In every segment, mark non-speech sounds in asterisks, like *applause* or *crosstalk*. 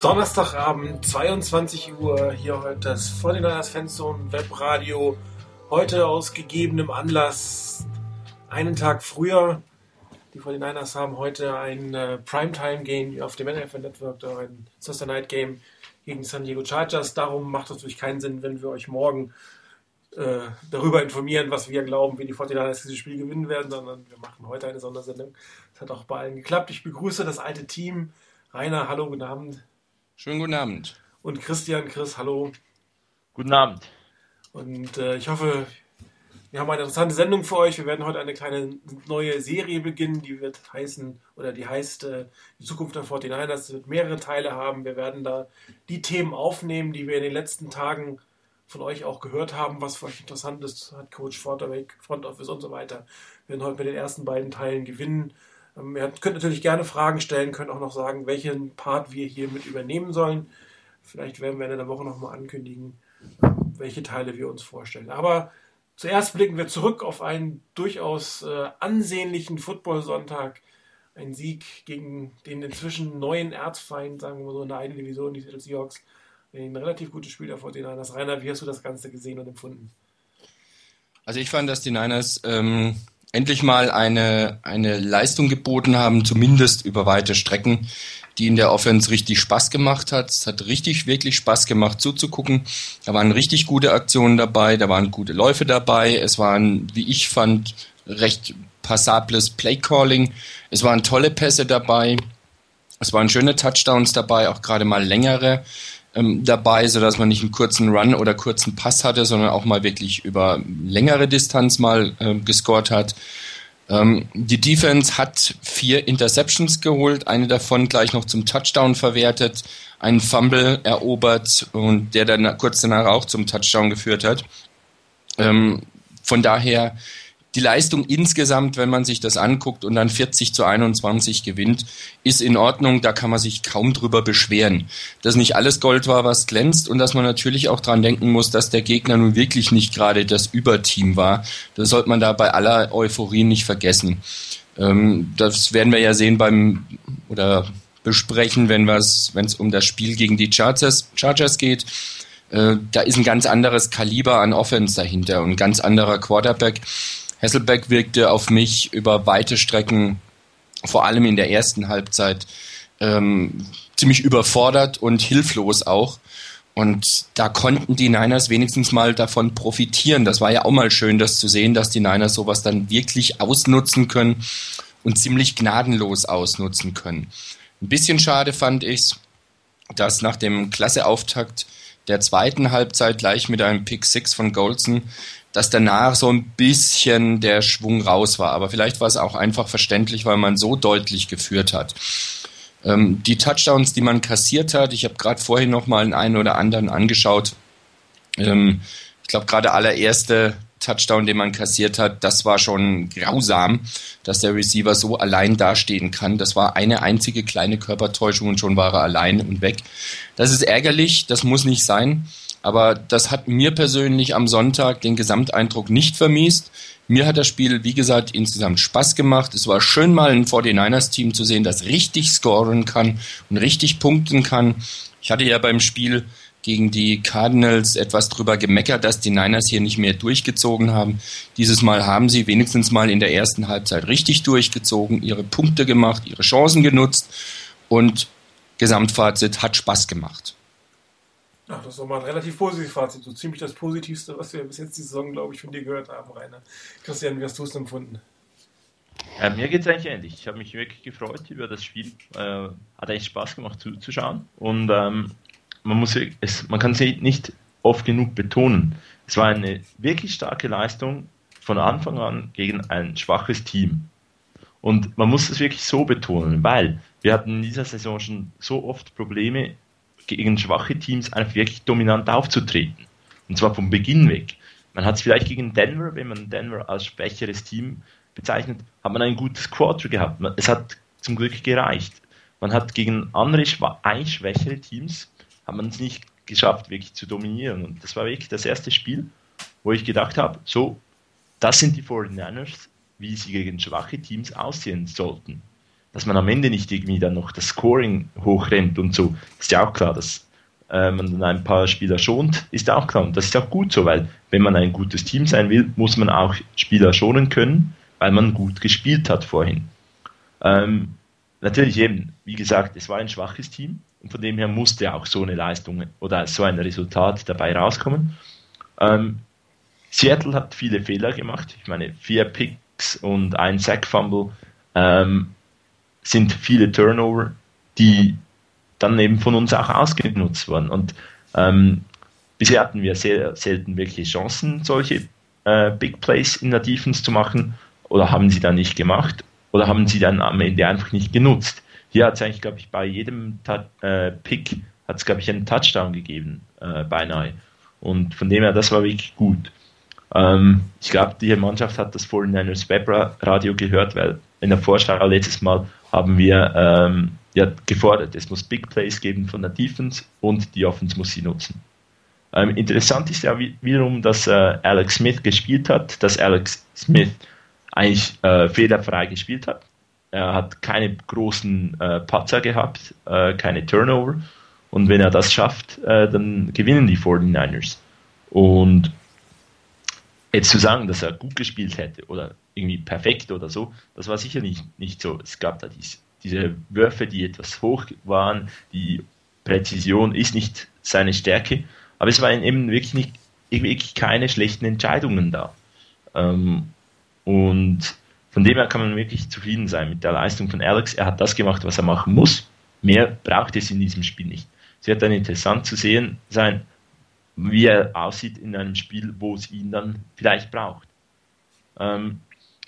Donnerstagabend, 22 Uhr, hier heute das 49ers Fanzone Webradio. Heute aus gegebenem Anlass, einen Tag früher. Die 49ers haben heute ein äh, Primetime-Game auf dem NFL Network, ein Thursday Night Game gegen San Diego Chargers. Darum macht es natürlich keinen Sinn, wenn wir euch morgen äh, darüber informieren, was wir glauben, wie die 49ers dieses Spiel gewinnen werden, sondern wir machen heute eine Sondersendung. Das hat auch bei allen geklappt. Ich begrüße das alte Team. Rainer, hallo, guten Abend. Schönen guten Abend. Und Christian, Chris, hallo. Guten Abend. Und äh, ich hoffe, wir haben eine interessante Sendung für euch. Wir werden heute eine kleine neue Serie beginnen, die wird heißen, oder die heißt äh, Die Zukunft der 49ers. Das wird mehrere Teile haben. Wir werden da die Themen aufnehmen, die wir in den letzten Tagen von euch auch gehört haben, was für euch interessant ist, hat Coach Vorderweg, Front Office und so weiter. Wir werden heute mit den ersten beiden Teilen gewinnen. Ähm, ihr könnt natürlich gerne Fragen stellen, könnt auch noch sagen, welchen Part wir hier mit übernehmen sollen. Vielleicht werden wir in der Woche nochmal ankündigen, welche Teile wir uns vorstellen. Aber zuerst blicken wir zurück auf einen durchaus äh, ansehnlichen Football-Sonntag. Ein Sieg gegen den inzwischen neuen Erzfeind, sagen wir mal so, in der einen Division, die Seattle Seahawks. Ein relativ gutes Spiel davor, die Niners. Rainer, wie hast du das Ganze gesehen und empfunden? Also ich fand, dass die Niners ähm, endlich mal eine, eine Leistung geboten haben, zumindest über weite Strecken, die in der Offense richtig Spaß gemacht hat. Es hat richtig, wirklich Spaß gemacht zuzugucken. Da waren richtig gute Aktionen dabei, da waren gute Läufe dabei. Es waren, wie ich fand, recht passables Playcalling. Es waren tolle Pässe dabei. Es waren schöne Touchdowns dabei, auch gerade mal längere ähm, dabei, sodass man nicht einen kurzen Run oder kurzen Pass hatte, sondern auch mal wirklich über längere Distanz mal äh, gescored hat. Ähm, die Defense hat vier Interceptions geholt, eine davon gleich noch zum Touchdown verwertet, einen Fumble erobert und der dann kurz danach auch zum Touchdown geführt hat. Ähm, von daher die Leistung insgesamt, wenn man sich das anguckt und dann 40 zu 21 gewinnt, ist in Ordnung. Da kann man sich kaum drüber beschweren. Dass nicht alles Gold war, was glänzt und dass man natürlich auch dran denken muss, dass der Gegner nun wirklich nicht gerade das Überteam war. Das sollte man da bei aller Euphorie nicht vergessen. Ähm, das werden wir ja sehen beim oder besprechen, wenn es um das Spiel gegen die Chargers, Chargers geht. Äh, da ist ein ganz anderes Kaliber an Offense dahinter und ein ganz anderer Quarterback. Hasselbeck wirkte auf mich über weite Strecken, vor allem in der ersten Halbzeit, ähm, ziemlich überfordert und hilflos auch. Und da konnten die Niners wenigstens mal davon profitieren. Das war ja auch mal schön, das zu sehen, dass die Niners sowas dann wirklich ausnutzen können und ziemlich gnadenlos ausnutzen können. Ein bisschen schade fand ich dass nach dem Klasseauftakt der zweiten Halbzeit gleich mit einem Pick 6 von Goldson dass danach so ein bisschen der Schwung raus war. Aber vielleicht war es auch einfach verständlich, weil man so deutlich geführt hat. Ähm, die Touchdowns, die man kassiert hat, ich habe gerade vorhin noch mal einen oder anderen angeschaut. Ähm, ich glaube, gerade allererste Touchdown, den man kassiert hat, das war schon grausam, dass der Receiver so allein dastehen kann. Das war eine einzige kleine Körpertäuschung und schon war er allein und weg. Das ist ärgerlich, das muss nicht sein. Aber das hat mir persönlich am Sonntag den Gesamteindruck nicht vermiest. Mir hat das Spiel, wie gesagt, insgesamt Spaß gemacht. Es war schön, mal ein 49ers-Team zu sehen, das richtig scoren kann und richtig punkten kann. Ich hatte ja beim Spiel gegen die Cardinals etwas drüber gemeckert, dass die Niners hier nicht mehr durchgezogen haben. Dieses Mal haben sie wenigstens mal in der ersten Halbzeit richtig durchgezogen, ihre Punkte gemacht, ihre Chancen genutzt und Gesamtfazit hat Spaß gemacht. Ja, das ist doch mal ein relativ positives Fazit. So ziemlich das Positivste, was wir bis jetzt die Saison, glaube ich, von dir gehört haben, Rainer. Christian, wie hast du es empfunden? Ja, mir geht es eigentlich ähnlich. Ich habe mich wirklich gefreut über das Spiel. Äh, hat eigentlich Spaß gemacht zuzuschauen. Und ähm, man, muss, es, man kann es nicht oft genug betonen. Es war eine wirklich starke Leistung von Anfang an gegen ein schwaches Team. Und man muss es wirklich so betonen, weil wir hatten in dieser Saison schon so oft Probleme gegen schwache Teams einfach wirklich dominant aufzutreten. Und zwar vom Beginn weg. Man hat es vielleicht gegen Denver, wenn man Denver als schwächeres Team bezeichnet, hat man ein gutes Quarter gehabt. Es hat zum Glück gereicht. Man hat gegen andere, eigentlich schwächere Teams, hat man es nicht geschafft, wirklich zu dominieren. Und das war wirklich das erste Spiel, wo ich gedacht habe, so, das sind die 49ers, wie sie gegen schwache Teams aussehen sollten. Dass man am Ende nicht irgendwie dann noch das Scoring hochrennt und so, ist ja auch klar, dass äh, man dann ein paar Spieler schont, ist auch klar. Und das ist auch gut so, weil wenn man ein gutes Team sein will, muss man auch Spieler schonen können, weil man gut gespielt hat vorhin. Ähm, natürlich eben, wie gesagt, es war ein schwaches Team und von dem her musste auch so eine Leistung oder so ein Resultat dabei rauskommen. Ähm, Seattle hat viele Fehler gemacht. Ich meine, vier Picks und ein Sack-Fumble ähm, sind viele Turnover, die dann eben von uns auch ausgenutzt wurden. Und ähm, bisher hatten wir sehr selten wirklich Chancen, solche äh, Big Plays in der Defense zu machen, oder haben sie dann nicht gemacht, oder haben sie dann am Ende einfach nicht genutzt. Hier hat es eigentlich, glaube ich, bei jedem äh, Pick hat es, glaube ich, einen Touchdown gegeben, äh, beinahe. Und von dem her, das war wirklich gut. Ähm, ich glaube, die Mannschaft hat das 49ers Webradio gehört, weil in der Vorschau letztes Mal haben wir ähm, ja, gefordert, es muss Big Plays geben von der Defense und die Offense muss sie nutzen. Ähm, interessant ist ja wiederum, dass äh, Alex Smith gespielt hat, dass Alex Smith eigentlich äh, fehlerfrei gespielt hat. Er hat keine großen äh, Patzer gehabt, äh, keine Turnover. Und wenn er das schafft, äh, dann gewinnen die 49ers. Und jetzt zu sagen, dass er gut gespielt hätte oder irgendwie perfekt oder so, das war sicher nicht, nicht so. Es gab da diese, diese Würfe, die etwas hoch waren, die Präzision ist nicht seine Stärke, aber es waren eben wirklich nicht wirklich keine schlechten Entscheidungen da. Ähm, und von dem her kann man wirklich zufrieden sein mit der Leistung von Alex. Er hat das gemacht, was er machen muss. Mehr braucht es in diesem Spiel nicht. Es wird dann interessant zu sehen sein, wie er aussieht in einem Spiel, wo es ihn dann vielleicht braucht. Ähm,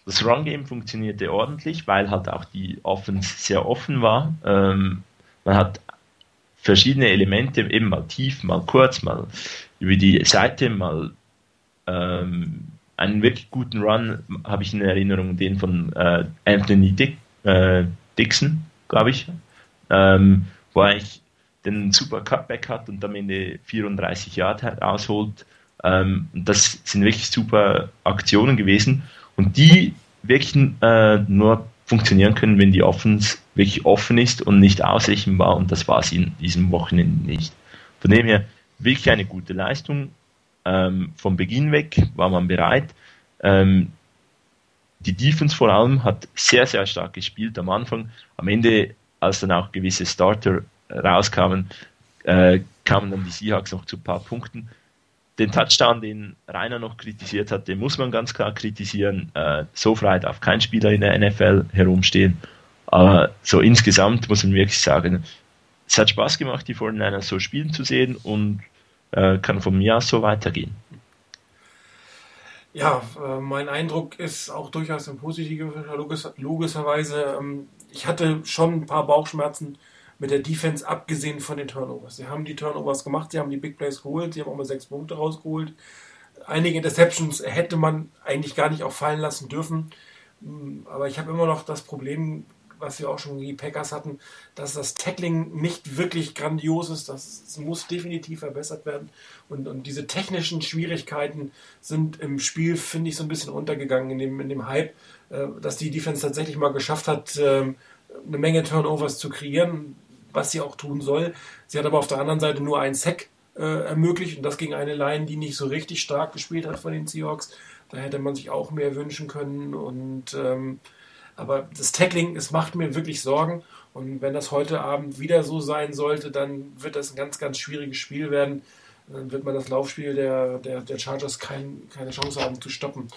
das Run-Game funktionierte ordentlich, weil halt auch die Offense sehr offen war. Ähm, man hat verschiedene Elemente, eben mal tief, mal kurz, mal über die Seite, mal ähm, einen wirklich guten Run habe ich in Erinnerung, den von äh, Anthony Dick, äh, Dixon, glaube ich, ähm, wo eigentlich den super Cutback hat und am Ende 34 Yard rausholt. Ähm, das sind wirklich super Aktionen gewesen und die wirklich äh, nur funktionieren können, wenn die Offense wirklich offen ist und nicht ausrechenbar und das war sie in diesem Wochenende nicht. Von dem her wirklich eine gute Leistung. Ähm, vom Beginn weg war man bereit. Ähm, die Defense vor allem hat sehr, sehr stark gespielt am Anfang. Am Ende, als dann auch gewisse Starter rauskamen, äh, kamen dann die Seahawks noch zu ein paar Punkten. Den Touchdown, den Rainer noch kritisiert hat, den muss man ganz klar kritisieren. Äh, so frei darf kein Spieler in der NFL herumstehen. Aber so insgesamt muss man wirklich sagen, es hat Spaß gemacht, die 49ers so spielen zu sehen und äh, kann von mir aus so weitergehen. Ja, äh, mein Eindruck ist auch durchaus ein positiver, logischerweise. Ähm, ich hatte schon ein paar Bauchschmerzen mit der Defense, abgesehen von den Turnovers. Sie haben die Turnovers gemacht, sie haben die Big Plays geholt, sie haben auch mal sechs Punkte rausgeholt. Einige Interceptions hätte man eigentlich gar nicht auch fallen lassen dürfen. Hm, aber ich habe immer noch das Problem, was wir auch schon die Packers hatten, dass das Tackling nicht wirklich grandios ist. Das muss definitiv verbessert werden. Und, und diese technischen Schwierigkeiten sind im Spiel, finde ich, so ein bisschen untergegangen in dem, in dem Hype, äh, dass die Defense tatsächlich mal geschafft hat, äh, eine Menge Turnovers zu kreieren, was sie auch tun soll. Sie hat aber auf der anderen Seite nur einen Sack äh, ermöglicht und das gegen eine Line, die nicht so richtig stark gespielt hat von den Seahawks. Da hätte man sich auch mehr wünschen können und ähm, aber das Tackling, es macht mir wirklich Sorgen. Und wenn das heute Abend wieder so sein sollte, dann wird das ein ganz, ganz schwieriges Spiel werden. Dann wird man das Laufspiel der, der, der Chargers kein, keine Chance haben zu stoppen.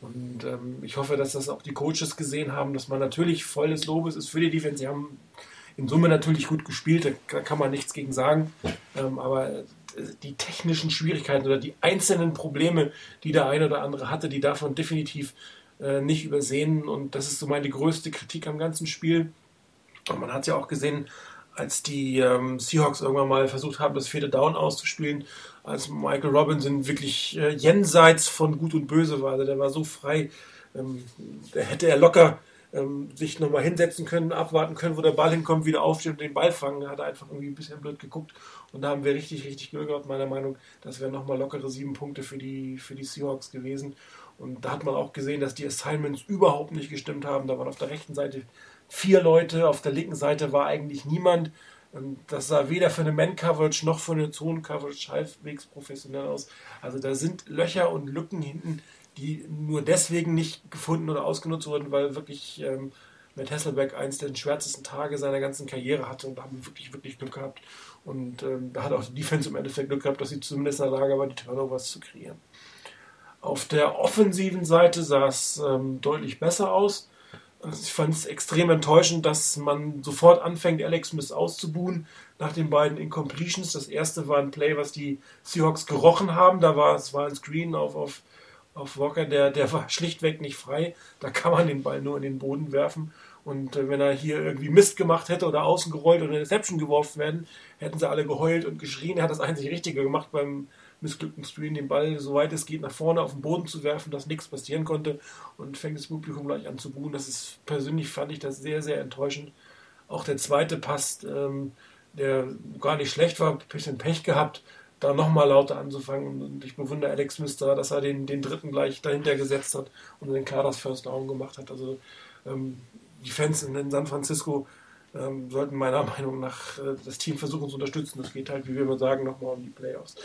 Und ähm, ich hoffe, dass das auch die Coaches gesehen haben, dass man natürlich volles Lobes ist für die Defense. Sie haben in Summe natürlich gut gespielt, da kann man nichts gegen sagen. Ähm, aber äh, die technischen Schwierigkeiten oder die einzelnen Probleme, die der eine oder andere hatte, die davon definitiv äh, nicht übersehen. Und das ist so meine größte Kritik am ganzen Spiel. Und man hat ja auch gesehen, als die ähm, Seahawks irgendwann mal versucht haben, das vierte Down auszuspielen, als Michael Robinson wirklich äh, jenseits von Gut und Böse war. Also der war so frei, ähm, da hätte er locker ähm, sich nochmal hinsetzen können, abwarten können, wo der Ball hinkommt, wieder aufstehen und den Ball fangen. Da hat er einfach irgendwie ein bisschen blöd geguckt. Und da haben wir richtig, richtig Glück gehabt, meiner Meinung. Das wären nochmal lockere sieben Punkte für die, für die Seahawks gewesen. Und da hat man auch gesehen, dass die Assignments überhaupt nicht gestimmt haben. Da waren auf der rechten Seite vier Leute, auf der linken Seite war eigentlich niemand. Ähm, das sah weder für eine Man-Coverage noch für eine Zone-Coverage halbwegs professionell aus. Also da sind Löcher und Lücken hinten, die nur deswegen nicht gefunden oder ausgenutzt wurden, weil wirklich ähm, Matt Hasselbeck eins der schwärzesten Tage seiner ganzen Karriere hatte und da haben wir wirklich, wirklich Glück gehabt. Und ähm, da hat auch die Defense im Endeffekt Glück gehabt, dass sie zumindest in der Lage war, die Turnovers zu kreieren. Auf der offensiven Seite sah es ähm, deutlich besser aus. Also ich fand es extrem enttäuschend, dass man sofort anfängt, Alex Smith auszubuhen nach den beiden Incompletions. Das erste war ein Play, was die Seahawks gerochen haben. Da war es war ein Screen auf, auf, auf Walker, der, der war *laughs* schlichtweg nicht frei. Da kann man den Ball nur in den Boden werfen. Und äh, wenn er hier irgendwie Mist gemacht hätte oder außen gerollt oder in Reception geworfen werden, hätten sie alle geheult und geschrien. Er hat das einzig Richtige gemacht beim missglückten Screen, den Ball, soweit es geht, nach vorne auf den Boden zu werfen, dass nichts passieren konnte und fängt das Publikum gleich an zu buhen. Das ist persönlich fand ich das sehr, sehr enttäuschend. Auch der zweite Pass, ähm, der gar nicht schlecht war, ein bisschen Pech gehabt, da nochmal lauter anzufangen. Und ich bewundere Alex Smith da, dass er den, den dritten gleich dahinter gesetzt hat und den das First Down gemacht hat. Also ähm, die Fans in San Francisco ähm, sollten meiner *laughs* Meinung nach äh, das Team versuchen zu unterstützen. Das geht halt, wie wir immer sagen, nochmal um die Playoffs.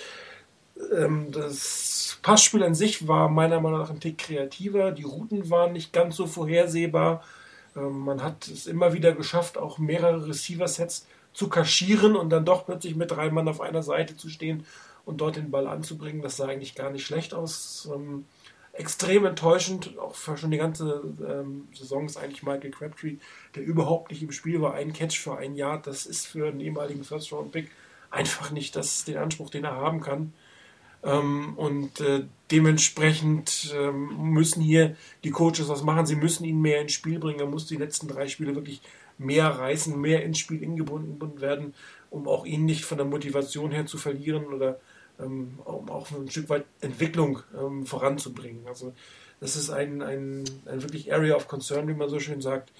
Ähm, das Passspiel an sich war meiner Meinung nach ein Tick kreativer. Die Routen waren nicht ganz so vorhersehbar. Ähm, man hat es immer wieder geschafft, auch mehrere Receiver-Sets zu kaschieren und dann doch plötzlich mit drei Mann auf einer Seite zu stehen und dort den Ball anzubringen. Das sah eigentlich gar nicht schlecht aus. Ähm, extrem enttäuschend, auch für schon die ganze ähm, Saison ist eigentlich Michael Crabtree, der überhaupt nicht im Spiel war. Ein Catch für ein Jahr, das ist für einen ehemaligen First-Round-Pick einfach nicht das, den Anspruch, den er haben kann. Ähm, und äh, dementsprechend ähm, müssen hier die Coaches was machen. Sie müssen ihn mehr ins Spiel bringen. Er muss die letzten drei Spiele wirklich mehr reißen, mehr ins Spiel eingebunden werden, um auch ihn nicht von der Motivation her zu verlieren oder ähm, um auch ein Stück weit Entwicklung ähm, voranzubringen. Also das ist ein, ein, ein wirklich Area of Concern, wie man so schön sagt.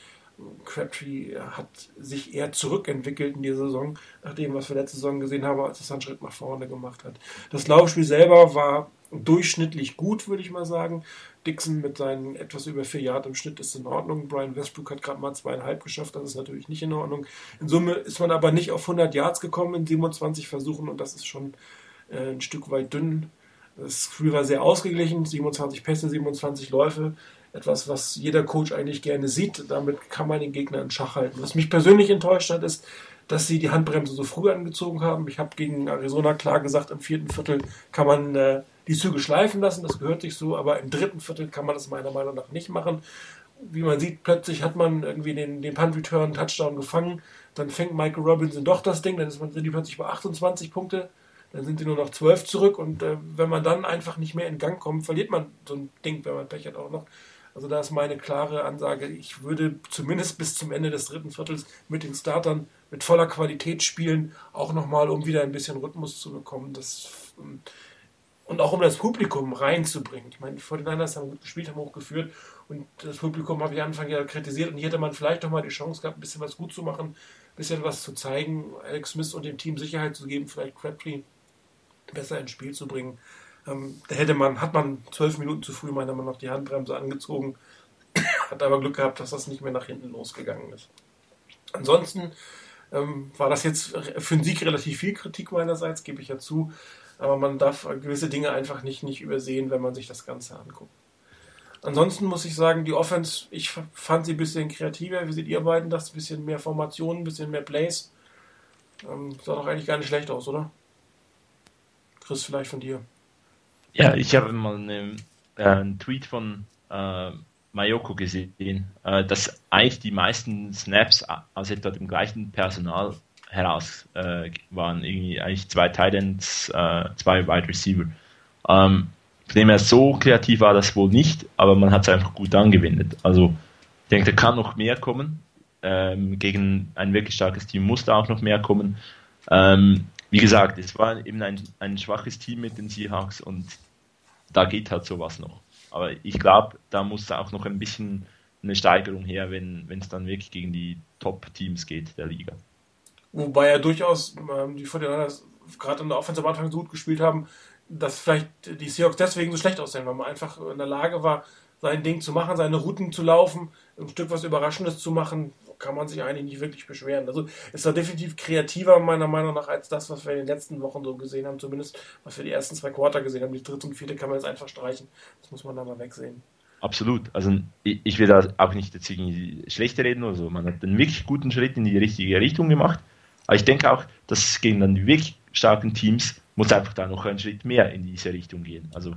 Crabtree hat sich eher zurückentwickelt in dieser Saison, nach dem, was wir letzte Saison gesehen haben, als er einen Schritt nach vorne gemacht hat. Das Laufspiel selber war durchschnittlich gut, würde ich mal sagen. Dixon mit seinen etwas über vier Jahren im Schnitt ist in Ordnung. Brian Westbrook hat gerade mal zweieinhalb geschafft, das ist natürlich nicht in Ordnung. In Summe ist man aber nicht auf 100 Yards gekommen in 27 Versuchen und das ist schon äh, ein Stück weit dünn. Das Spiel war sehr ausgeglichen, 27 Pässe, 27 Läufe etwas, was jeder Coach eigentlich gerne sieht. Damit kann man den Gegner in Schach halten. Was mich persönlich enttäuscht hat, ist, dass sie die Handbremse so früh angezogen haben. Ich habe gegen Arizona klar gesagt, im vierten Viertel kann man äh, die Züge schleifen lassen, das gehört sich so, aber im dritten Viertel kann man das meiner Meinung nach nicht machen. Wie man sieht, plötzlich hat man irgendwie den, den Punt-Return, Touchdown gefangen, dann fängt Michael Robinson doch das Ding, dann sind die plötzlich bei 28 Punkte, dann sind sie nur noch 12 zurück und äh, wenn man dann einfach nicht mehr in Gang kommt, verliert man so ein Ding, wenn man Pech hat auch noch. Also da ist meine klare Ansage, ich würde zumindest bis zum Ende des dritten Viertels mit den Startern mit voller Qualität spielen, auch nochmal, um wieder ein bisschen Rhythmus zu bekommen. Das, ähm, und auch um das Publikum reinzubringen. Ich meine, die 49ers haben gut gespielt, haben hochgeführt und das Publikum habe ich Anfang ja kritisiert und hier hätte man vielleicht nochmal die Chance gehabt, ein bisschen was gut zu machen, ein bisschen was zu zeigen, Alex Smith und dem Team Sicherheit zu geben, vielleicht Crabtree besser ins Spiel zu bringen. Ähm, da hätte man, hat man zwölf Minuten zu früh meiner Meinung nach die Handbremse angezogen, *coughs* hat aber Glück gehabt, dass das nicht mehr nach hinten losgegangen ist. Ansonsten ähm, war das jetzt für den Sieg relativ viel Kritik meinerseits, gebe ich ja zu. Aber man darf gewisse Dinge einfach nicht, nicht übersehen, wenn man sich das Ganze anguckt. Ansonsten muss ich sagen, die Offense, ich fand sie ein bisschen kreativer. Wie seht ihr beiden das? Ein bisschen mehr Formationen, ein bisschen mehr Plays. Ähm, sah doch eigentlich gar nicht schlecht aus, oder? Chris, vielleicht von dir. Ja, ich habe mal eine, äh, einen Tweet von äh, Mayoko gesehen, äh, dass eigentlich die meisten Snaps aus etwa dem gleichen Personal heraus äh, waren. Irgendwie eigentlich zwei Titans, äh, zwei Wide Receiver. Ähm, von dem her so kreativ war das wohl nicht, aber man hat es einfach gut angewendet. Also ich denke, da kann noch mehr kommen. Ähm, gegen ein wirklich starkes Team muss da auch noch mehr kommen. Ähm, wie gesagt, es war eben ein, ein schwaches Team mit den Seahawks und da geht halt sowas noch. Aber ich glaube, da muss auch noch ein bisschen eine Steigerung her, wenn es dann wirklich gegen die Top-Teams geht der Liga. Wobei ja durchaus ähm, die 49 gerade in der Offense am Anfang so gut gespielt haben, dass vielleicht die Seahawks deswegen so schlecht aussehen, weil man einfach in der Lage war, sein Ding zu machen, seine Routen zu laufen, ein Stück was Überraschendes zu machen, kann man sich eigentlich nicht wirklich beschweren. Also ist da definitiv kreativer meiner Meinung nach als das, was wir in den letzten Wochen so gesehen haben, zumindest was wir die ersten zwei Quarter gesehen haben. Die dritte und vierte kann man jetzt einfach streichen. Das muss man da mal wegsehen. Absolut. Also ich will da auch nicht jetzt irgendwie schlechter reden oder so. Man hat einen wirklich guten Schritt in die richtige Richtung gemacht. Aber ich denke auch, dass gegen dann die wirklich starken Teams muss einfach da noch einen Schritt mehr in diese Richtung gehen. Also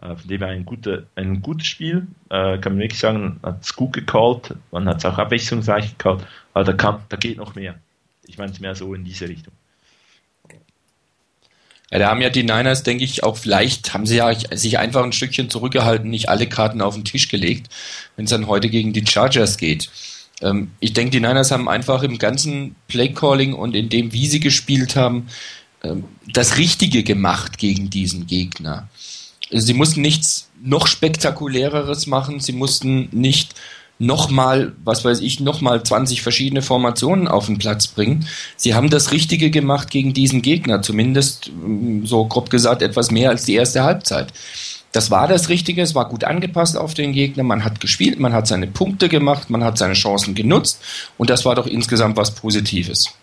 äh, von dem her ein, guter, ein gutes Spiel, äh, kann man wirklich sagen, hat es gut gecallt, man hat es auch abwechslungsreich gecallt, aber da, kann, da geht noch mehr. Ich meine es mehr so in diese Richtung. Ja, da haben ja die Niners, denke ich, auch vielleicht haben sie ja sich einfach ein Stückchen zurückgehalten, nicht alle Karten auf den Tisch gelegt, wenn es dann heute gegen die Chargers geht. Ähm, ich denke, die Niners haben einfach im ganzen Playcalling und in dem, wie sie gespielt haben, ähm, das Richtige gemacht gegen diesen Gegner. Sie mussten nichts noch spektakuläreres machen. Sie mussten nicht nochmal, was weiß ich, nochmal 20 verschiedene Formationen auf den Platz bringen. Sie haben das Richtige gemacht gegen diesen Gegner, zumindest mm, so grob gesagt etwas mehr als die erste Halbzeit. Das war das Richtige, es war gut angepasst auf den Gegner, man hat gespielt, man hat seine Punkte gemacht, man hat seine Chancen genutzt und das war doch insgesamt was Positives.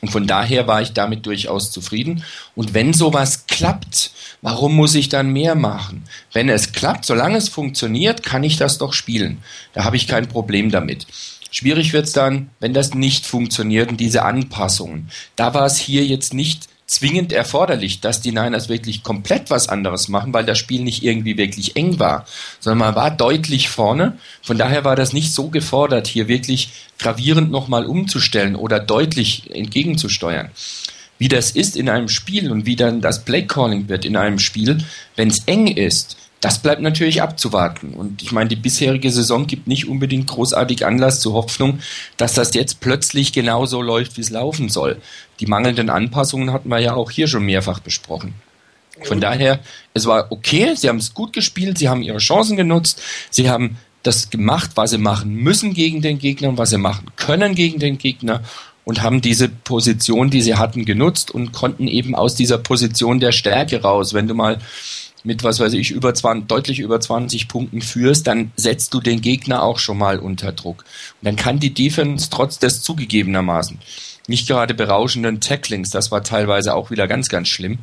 Und von daher war ich damit durchaus zufrieden. Und wenn sowas klappt, warum muss ich dann mehr machen? Wenn es klappt, solange es funktioniert, kann ich das doch spielen. Da habe ich kein Problem damit. Schwierig wird es dann, wenn das nicht funktioniert und diese Anpassungen. Da war es hier jetzt nicht zwingend erforderlich, dass die Niners wirklich komplett was anderes machen, weil das Spiel nicht irgendwie wirklich eng war, sondern man war deutlich vorne. Von daher war das nicht so gefordert, hier wirklich gravierend nochmal umzustellen oder deutlich entgegenzusteuern. Wie das ist in einem Spiel und wie dann das Playcalling wird in einem Spiel, wenn es eng ist, das bleibt natürlich abzuwarten. Und ich meine, die bisherige Saison gibt nicht unbedingt großartig Anlass zur Hoffnung, dass das jetzt plötzlich genauso läuft, wie es laufen soll. Die mangelnden Anpassungen hatten wir ja auch hier schon mehrfach besprochen. Von daher, es war okay, sie haben es gut gespielt, sie haben ihre Chancen genutzt, sie haben das gemacht, was sie machen müssen gegen den Gegner und was sie machen können gegen den Gegner und haben diese Position, die sie hatten, genutzt und konnten eben aus dieser Position der Stärke raus. Wenn du mal mit, was weiß ich, über 20, deutlich über 20 Punkten führst, dann setzt du den Gegner auch schon mal unter Druck. Und dann kann die Defense trotz des zugegebenermaßen nicht gerade berauschenden Tacklings, das war teilweise auch wieder ganz, ganz schlimm,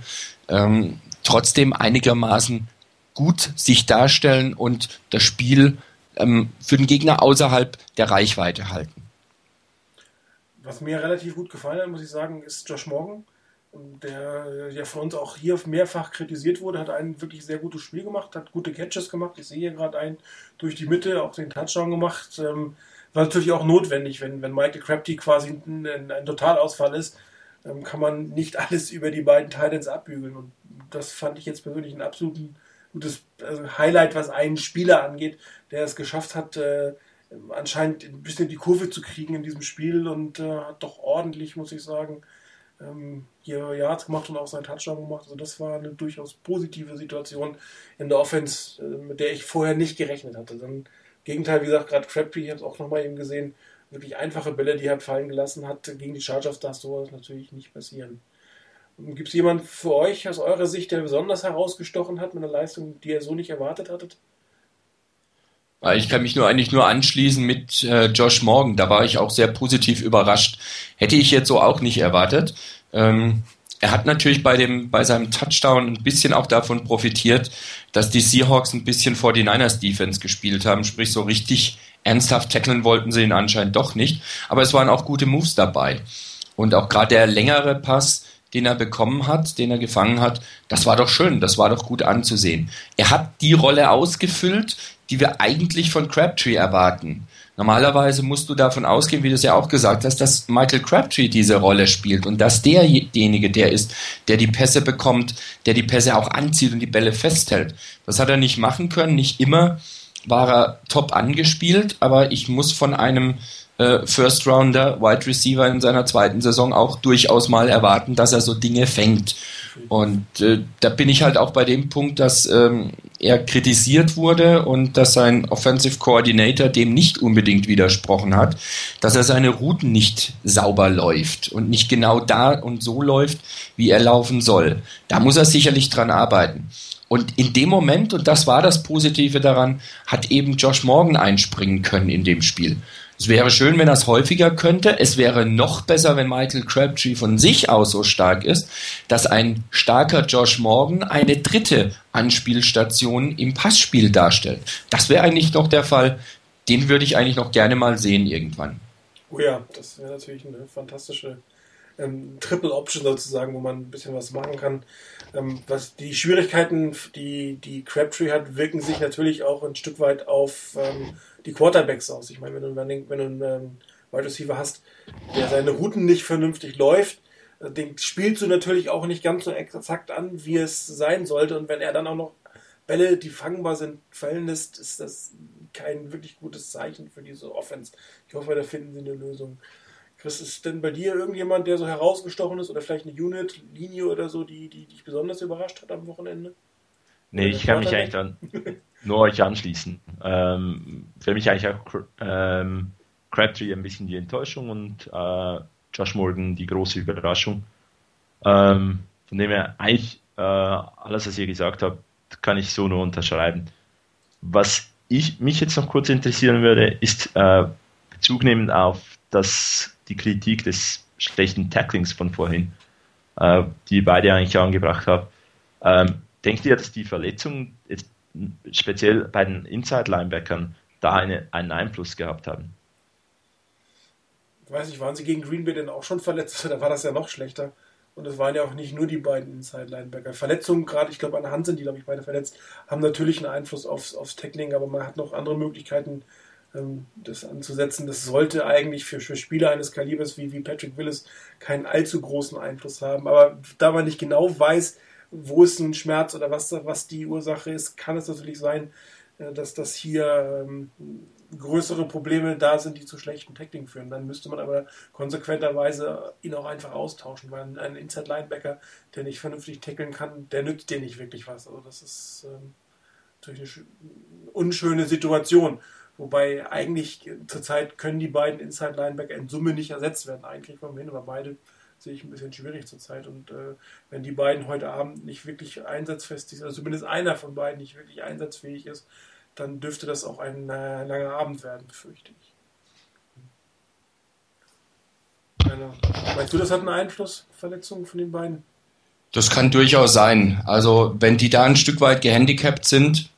ähm, trotzdem einigermaßen gut sich darstellen und das Spiel ähm, für den Gegner außerhalb der Reichweite halten. Was mir relativ gut gefallen hat, muss ich sagen, ist Josh Morgan der ja von uns auch hier mehrfach kritisiert wurde, hat ein wirklich sehr gutes Spiel gemacht, hat gute Catches gemacht. Ich sehe hier gerade einen durch die Mitte, auch den Touchdown gemacht. Ähm, war natürlich auch notwendig, wenn, wenn Michael Crabtree quasi ein, ein, Totalausfall ist, ähm, kann man nicht *laughs* alles über die beiden Titans abbügeln. Und das fand ich jetzt persönlich ein absolut gutes also Highlight, was einen Spieler angeht, der es geschafft hat, äh, anscheinend ein bisschen die Kurve zu kriegen in diesem Spiel und äh, hat doch ordentlich, muss ich sagen, ähm, hier Yards gemacht und auch seinen Touchdown gemacht. Also das war eine durchaus positive Situation in der Offense, äh, mit der ich vorher nicht gerechnet hatte. Dann Gegenteil, wie gesagt, gerade Crabtree, ich habe es auch nochmal eben gesehen, wirklich einfache Bälle, die er fallen gelassen hat. Gegen die Chargers darf sowas natürlich nicht passieren. Gibt es jemanden für euch aus eurer Sicht, der besonders herausgestochen hat mit einer Leistung, die ihr so nicht erwartet hattet? Ich kann mich nur eigentlich nur anschließen mit äh, Josh Morgan. Da war ich auch sehr positiv überrascht. Hätte ich jetzt so auch nicht erwartet. Ähm, er hat natürlich bei dem, bei seinem Touchdown ein bisschen auch davon profitiert, dass die Seahawks ein bisschen vor die Niners Defense gespielt haben. Sprich, so richtig ernsthaft tackeln wollten sie ihn anscheinend doch nicht. Aber es waren auch gute Moves dabei. Und auch gerade der längere Pass, den er bekommen hat, den er gefangen hat, das war doch schön, das war doch gut anzusehen. Er hat die Rolle ausgefüllt, die wir eigentlich von Crabtree erwarten. Normalerweise musst du davon ausgehen, wie du es ja auch gesagt hast, dass Michael Crabtree diese Rolle spielt und dass derjenige der ist, der die Pässe bekommt, der die Pässe auch anzieht und die Bälle festhält. Das hat er nicht machen können, nicht immer war er top angespielt, aber ich muss von einem äh, First Rounder, Wide Receiver in seiner zweiten Saison auch durchaus mal erwarten, dass er so Dinge fängt. Und äh, da bin ich halt auch bei dem Punkt, dass ähm, er kritisiert wurde und dass sein Offensive Coordinator dem nicht unbedingt widersprochen hat, dass er seine Routen nicht sauber läuft und nicht genau da und so läuft, wie er laufen soll. Da muss er sicherlich dran arbeiten. Und in dem Moment, und das war das Positive daran, hat eben Josh Morgan einspringen können in dem Spiel. Es wäre schön, wenn er es häufiger könnte. Es wäre noch besser, wenn Michael Crabtree von sich aus so stark ist, dass ein starker Josh Morgan eine dritte Anspielstation im Passspiel darstellt. Das wäre eigentlich noch der Fall. Den würde ich eigentlich noch gerne mal sehen irgendwann. Oh ja, das wäre natürlich eine fantastische ähm, Triple Option sozusagen, wo man ein bisschen was machen kann. Ähm, was die Schwierigkeiten, die die Crabtree hat, wirken sich natürlich auch ein Stück weit auf ähm, die Quarterbacks aus. Ich meine, wenn du, wenn du einen ähm, Wide Receiver hast, der seine Routen nicht vernünftig läuft, äh, den spielst du natürlich auch nicht ganz so exakt an, wie es sein sollte. Und wenn er dann auch noch Bälle, die fangbar sind, fallen lässt, ist das kein wirklich gutes Zeichen für diese Offense. Ich hoffe, da finden sie eine Lösung. Chris, ist denn bei dir irgendjemand, der so herausgestochen ist oder vielleicht eine Unit, Linie oder so, die, die dich besonders überrascht hat am Wochenende? Nee, ich kann mich eigentlich dann nur euch anschließen. Ähm, für mich eigentlich auch ähm, Crabtree ein bisschen die Enttäuschung und äh, Josh Morgan die große Überraschung. Ähm, von dem her eigentlich äh, alles, was ihr gesagt habt, kann ich so nur unterschreiben. Was ich mich jetzt noch kurz interessieren würde, ist äh, Bezug nehmend auf das, die Kritik des schlechten Tacklings von vorhin, äh, die beide eigentlich angebracht haben. Ähm, denkt ihr, dass die Verletzung jetzt speziell bei den Inside-Linebackern da eine, einen Einfluss gehabt haben? Ich weiß nicht, waren sie gegen Green Bay denn auch schon verletzt? Da war das ja noch schlechter. Und es waren ja auch nicht nur die beiden Inside-Linebacker. Verletzungen, gerade, ich glaube, an der Hand sind die, glaube ich, beide verletzt, haben natürlich einen Einfluss aufs, aufs Tackling, aber man hat noch andere Möglichkeiten, ähm, das anzusetzen. Das sollte eigentlich für, für Spieler eines Kalibers wie, wie Patrick Willis keinen allzu großen Einfluss haben. Aber da man nicht genau weiß, wo ist ein Schmerz oder was, was die Ursache ist, kann es natürlich sein, äh, dass das hier ähm, größere Probleme da sind, die zu schlechten Tackling führen. Dann müsste man aber konsequenterweise ihn auch einfach austauschen, weil ein Inside-Linebacker, der nicht vernünftig tackeln kann, der nützt dir nicht wirklich was. Also das ist ähm, natürlich eine unschöne Situation. Wobei eigentlich zurzeit können die beiden Inside-Linebacker in Summe nicht ersetzt werden. Eigentlich wollen wir hin, aber beide sehe ich ein bisschen schwierig zurzeit. Und äh, wenn die beiden heute Abend nicht wirklich einsatzfest sind, also zumindest einer von beiden nicht wirklich einsatzfähig ist, dann dürfte das auch ein äh, langer Abend werden, befürchte ich. Meinst du, das hat einen Einfluss, Verletzungen von den beiden? Das kann durchaus sein. Also wenn die da ein Stück weit gehandicapt sind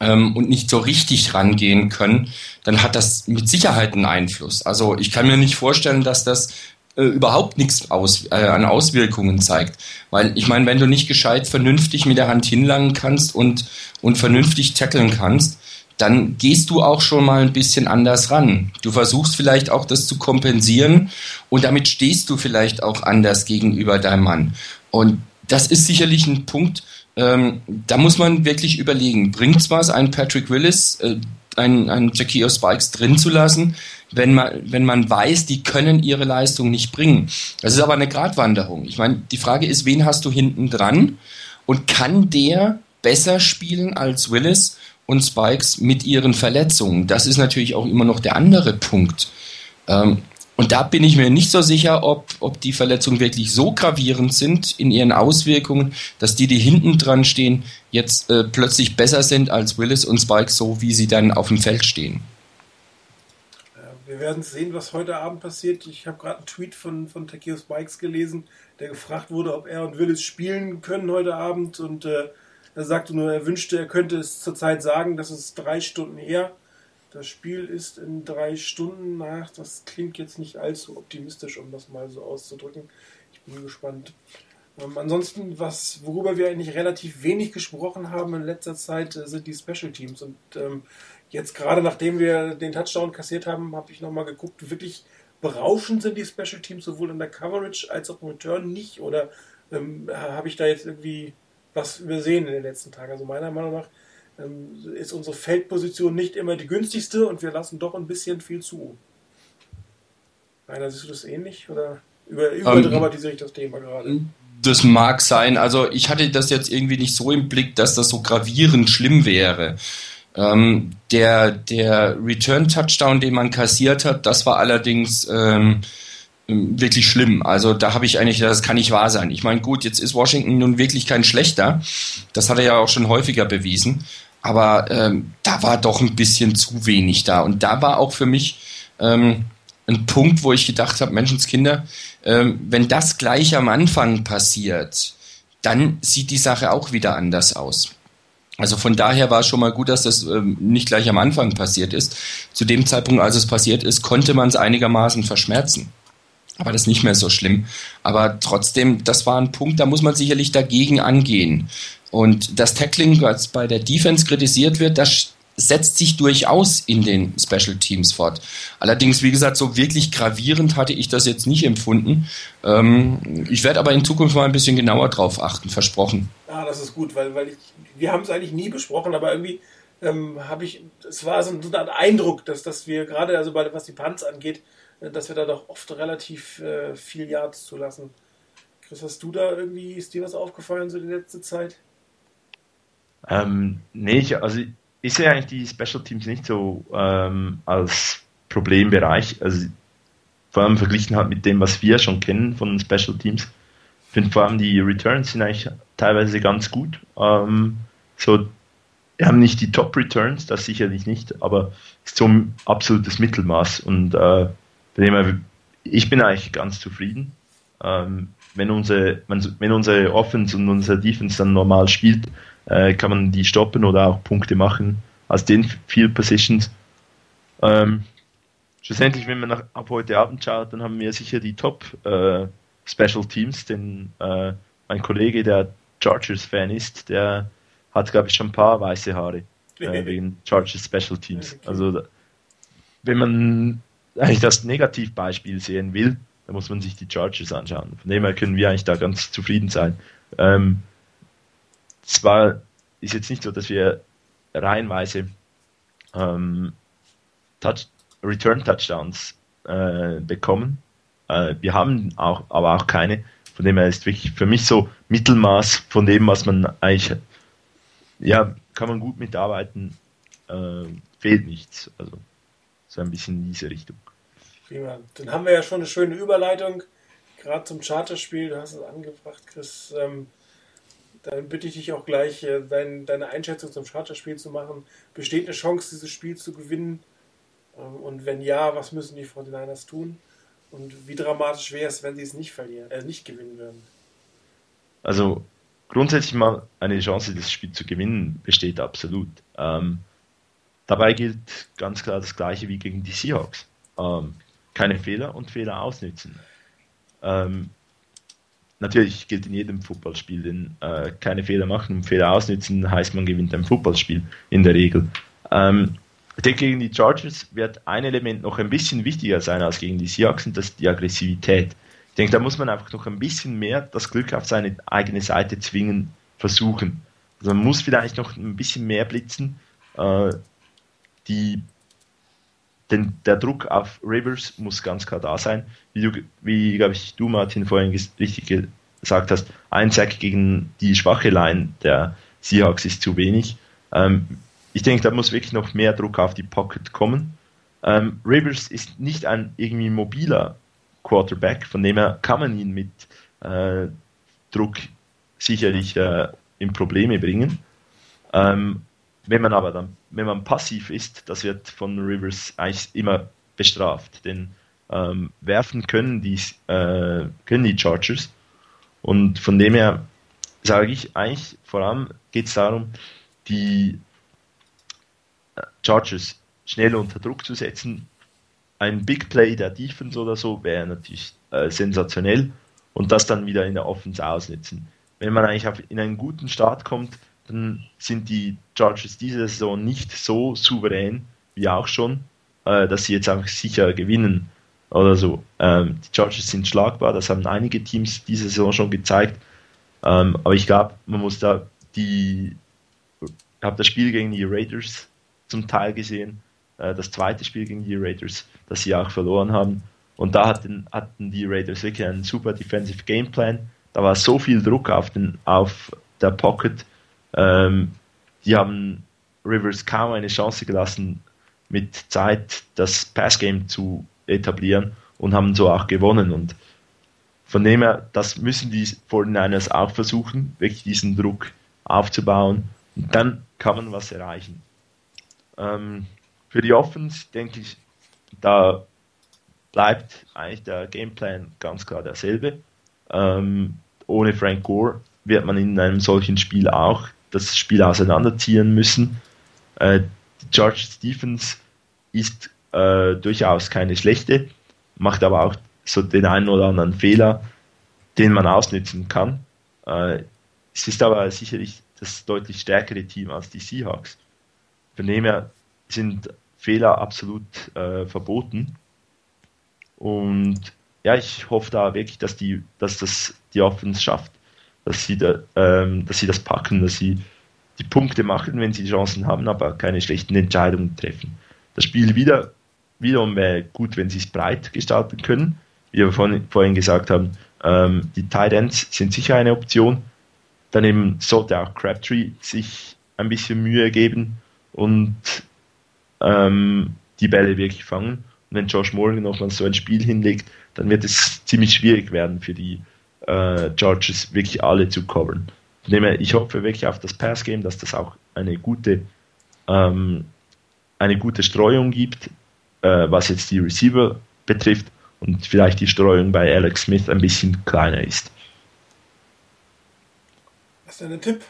ähm, und nicht so richtig rangehen können, dann hat das mit Sicherheit einen Einfluss. Also ich kann mir nicht vorstellen, dass das äh, überhaupt nichts aus, äh, an Auswirkungen zeigt. Weil ich meine, wenn du nicht gescheit vernünftig mit der Hand hinlangen kannst und, und vernünftig tackeln kannst, dann gehst du auch schon mal ein bisschen anders ran. Du versuchst vielleicht auch das zu kompensieren und damit stehst du vielleicht auch anders gegenüber deinem Mann. Und das ist sicherlich ein Punkt, ähm, da muss man wirklich überlegen, bringt es was, einen Patrick Willis, äh, einen, einen Jackie Spikes drin zu lassen, wenn man, wenn man weiß, die können ihre Leistung nicht bringen. Das ist aber eine Gratwanderung. Ich meine, die Frage ist, wen hast du hinten dran und kann der besser spielen als Willis und Spikes mit ihren Verletzungen? Das ist natürlich auch immer noch der andere Punkt. Ähm, und da bin ich mir nicht so sicher, ob, ob die Verletzungen wirklich so gravierend sind in ihren Auswirkungen, dass die, die hinten dran stehen, jetzt äh, plötzlich besser sind als Willis und Spike, so wie sie dann auf dem Feld stehen. Wir werden sehen, was heute Abend passiert. Ich habe gerade einen Tweet von, von Takeo Spikes gelesen, der gefragt wurde, ob er und Willis spielen können heute Abend. Und äh, er sagte nur, er wünschte, er könnte es zurzeit sagen, das ist drei Stunden her. Das Spiel ist in drei Stunden nach. Das klingt jetzt nicht allzu optimistisch, um das mal so auszudrücken. Ich bin gespannt. Ähm, ansonsten, was, worüber wir eigentlich relativ wenig gesprochen haben in letzter Zeit, äh, sind die Special Teams. Und ähm, jetzt gerade nachdem wir den Touchdown kassiert haben, habe ich nochmal geguckt, wirklich berauschend sind die Special Teams sowohl in der Coverage als auch im Return nicht. Oder ähm, habe ich da jetzt irgendwie was übersehen in den letzten Tagen? Also meiner Meinung nach ist unsere Feldposition nicht immer die günstigste und wir lassen doch ein bisschen viel zu. Rainer, siehst du das ähnlich? Oder über, überdramatisiere ich das Thema gerade? Das mag sein. Also ich hatte das jetzt irgendwie nicht so im Blick, dass das so gravierend schlimm wäre. Ähm, der der Return-Touchdown, den man kassiert hat, das war allerdings ähm, ähm, wirklich schlimm. Also da habe ich eigentlich, das kann nicht wahr sein. Ich meine, gut, jetzt ist Washington nun wirklich kein schlechter. Das hat er ja auch schon häufiger bewiesen. Aber ähm, da war doch ein bisschen zu wenig da. Und da war auch für mich ähm, ein Punkt, wo ich gedacht habe, Menschenskinder, ähm, wenn das gleich am Anfang passiert, dann sieht die Sache auch wieder anders aus. Also von daher war es schon mal gut, dass das ähm, nicht gleich am Anfang passiert ist. Zu dem Zeitpunkt, als es passiert ist, konnte man es einigermaßen verschmerzen. Aber das ist nicht mehr so schlimm. Aber trotzdem, das war ein Punkt, da muss man sicherlich dagegen angehen. Und das Tackling, was bei der Defense kritisiert wird, das setzt sich durchaus in den Special Teams fort. Allerdings, wie gesagt, so wirklich gravierend hatte ich das jetzt nicht empfunden. Ähm, ich werde aber in Zukunft mal ein bisschen genauer drauf achten, versprochen. Ah, das ist gut, weil, weil ich, wir haben es eigentlich nie besprochen, aber irgendwie ähm, habe ich, es war so ein Eindruck, dass, dass wir gerade, also bei, was die Punts angeht, äh, dass wir da doch oft relativ äh, viel Yards zulassen. Chris, hast du da irgendwie, ist dir was aufgefallen so die letzte Zeit? Ähm, nee, ich, also ich sehe eigentlich die Special Teams nicht so ähm, als Problembereich. Also vor allem verglichen halt mit dem, was wir schon kennen von Special Teams. Ich finde vor allem die Returns sind eigentlich teilweise ganz gut. Ähm, so, wir haben nicht die Top Returns, das sicherlich nicht, aber ist so ein absolutes Mittelmaß und äh, ich bin eigentlich ganz zufrieden. Ähm, wenn, unsere, wenn unsere Offense und unsere Defense dann normal spielt, äh, kann man die stoppen oder auch Punkte machen aus den Field Positions. Ähm, schlussendlich, wenn man nach, ab heute Abend schaut, dann haben wir sicher die Top äh, Special Teams, denn äh, mein Kollege, der Chargers-Fan ist, der hat, glaube ich, schon ein paar weiße Haare *laughs* äh, wegen Chargers Special Teams. Okay. Also wenn man eigentlich das Negativbeispiel sehen will, dann muss man sich die Chargers anschauen. Von dem her können wir eigentlich da ganz zufrieden sein. Ähm, zwar ist jetzt nicht so, dass wir reihenweise ähm, Touch, Return Touchdowns äh, bekommen. Äh, wir haben auch, aber auch keine. Von dem her ist wirklich für mich so Mittelmaß von dem, was man eigentlich, ja, kann man gut mitarbeiten, äh, fehlt nichts. Also so ein bisschen in diese Richtung. Prima. Dann haben wir ja schon eine schöne Überleitung, gerade zum Charterspiel. Du hast es angebracht, Chris. Ähm, dann bitte ich dich auch gleich, äh, dein, deine Einschätzung zum Charterspiel zu machen. Besteht eine Chance, dieses Spiel zu gewinnen? Ähm, und wenn ja, was müssen die 49ers tun? Und wie dramatisch wäre es, wenn sie es nicht verlieren, äh, nicht gewinnen würden? Also grundsätzlich mal eine Chance, das Spiel zu gewinnen, besteht absolut. Ähm, dabei gilt ganz klar das Gleiche wie gegen die Seahawks. Ähm, keine Fehler und Fehler ausnützen. Ähm, natürlich gilt in jedem Fußballspiel, denn äh, keine Fehler machen und Fehler ausnützen heißt, man gewinnt ein Fußballspiel in der Regel. Ähm, ich denke, gegen die Chargers wird ein Element noch ein bisschen wichtiger sein als gegen die Seahawks und das ist die Aggressivität. Ich denke, da muss man einfach noch ein bisschen mehr das Glück auf seine eigene Seite zwingen, versuchen. Also man muss vielleicht noch ein bisschen mehr blitzen. Äh, die denn der Druck auf Rivers muss ganz klar da sein. Wie, du, wie glaube ich, du, Martin, vorhin richtig gesagt hast, ein Sack gegen die schwache Line der Seahawks ist zu wenig. Ähm, ich denke, da muss wirklich noch mehr Druck auf die Pocket kommen. Ähm, Rivers ist nicht ein irgendwie mobiler Quarterback, von dem her kann man ihn mit äh, Druck sicherlich äh, in Probleme bringen. Ähm, wenn man aber dann, wenn man passiv ist, das wird von Rivers eigentlich immer bestraft, denn ähm, werfen können die, äh, können die Chargers und von dem her sage ich eigentlich vor allem geht es darum, die äh, Chargers schnell unter Druck zu setzen. Ein Big Play der Defense oder so wäre natürlich äh, sensationell und das dann wieder in der Offense ausnutzen. Wenn man eigentlich auf, in einen guten Start kommt, dann sind die Chargers diese Saison nicht so souverän wie auch schon, äh, dass sie jetzt einfach sicher gewinnen oder so. Ähm, die Chargers sind schlagbar, das haben einige Teams diese Saison schon gezeigt. Ähm, aber ich glaube, man muss da die, ich habe das Spiel gegen die Raiders zum Teil gesehen, äh, das zweite Spiel gegen die Raiders, das sie auch verloren haben. Und da hatten, hatten die Raiders wirklich einen super Defensive Gameplan. Da war so viel Druck auf, den, auf der Pocket, ähm, die haben Rivers kaum eine Chance gelassen, mit Zeit das Passgame zu etablieren und haben so auch gewonnen. Und von dem her, das müssen die 49ers auch versuchen, wirklich diesen Druck aufzubauen. Und dann kann man was erreichen. Ähm, für die Offense denke ich, da bleibt eigentlich der Gameplan ganz klar derselbe. Ähm, ohne Frank Gore wird man in einem solchen Spiel auch das Spiel auseinanderziehen müssen. Äh, George Stephens ist äh, durchaus keine schlechte, macht aber auch so den einen oder anderen Fehler, den man ausnutzen kann. Äh, es ist aber sicherlich das deutlich stärkere Team als die Seahawks. Von dem her sind Fehler absolut äh, verboten. Und ja, ich hoffe da wirklich, dass die, dass das die Offense schafft, dass sie, da, ähm, dass sie das packen, dass sie die Punkte machen, wenn sie die Chancen haben, aber keine schlechten Entscheidungen treffen. Das Spiel wieder, wiederum wäre gut, wenn sie es breit gestalten können. Wie wir vorhin, vorhin gesagt haben, ähm, die Tight Ends sind sicher eine Option. Daneben sollte auch Crabtree sich ein bisschen Mühe geben und ähm, die Bälle wirklich fangen. Und wenn Josh Morgan nochmal so ein Spiel hinlegt, dann wird es ziemlich schwierig werden für die äh, Chargers wirklich alle zu covern. Von dem her, ich hoffe wirklich auf das Passgame, dass das auch eine gute, ähm, eine gute Streuung gibt, äh, was jetzt die Receiver betrifft und vielleicht die Streuung bei Alex Smith ein bisschen kleiner ist. Was ist dein Tipp?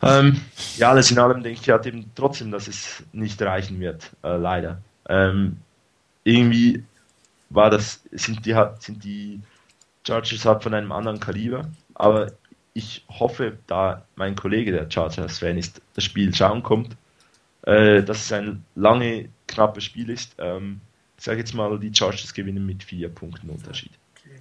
Ähm, ja, alles in allem denke ich halt eben trotzdem, dass es nicht reichen wird, äh, leider. Ähm, irgendwie war das, sind die, sind die Chargers halt von einem anderen Kaliber, aber ich hoffe, da mein Kollege, der Chargers-Fan ist, das Spiel schauen kommt, äh, dass es ein lange, knappes Spiel ist. Ähm, ich sage jetzt mal, die Chargers gewinnen mit vier Punkten Unterschied. Okay.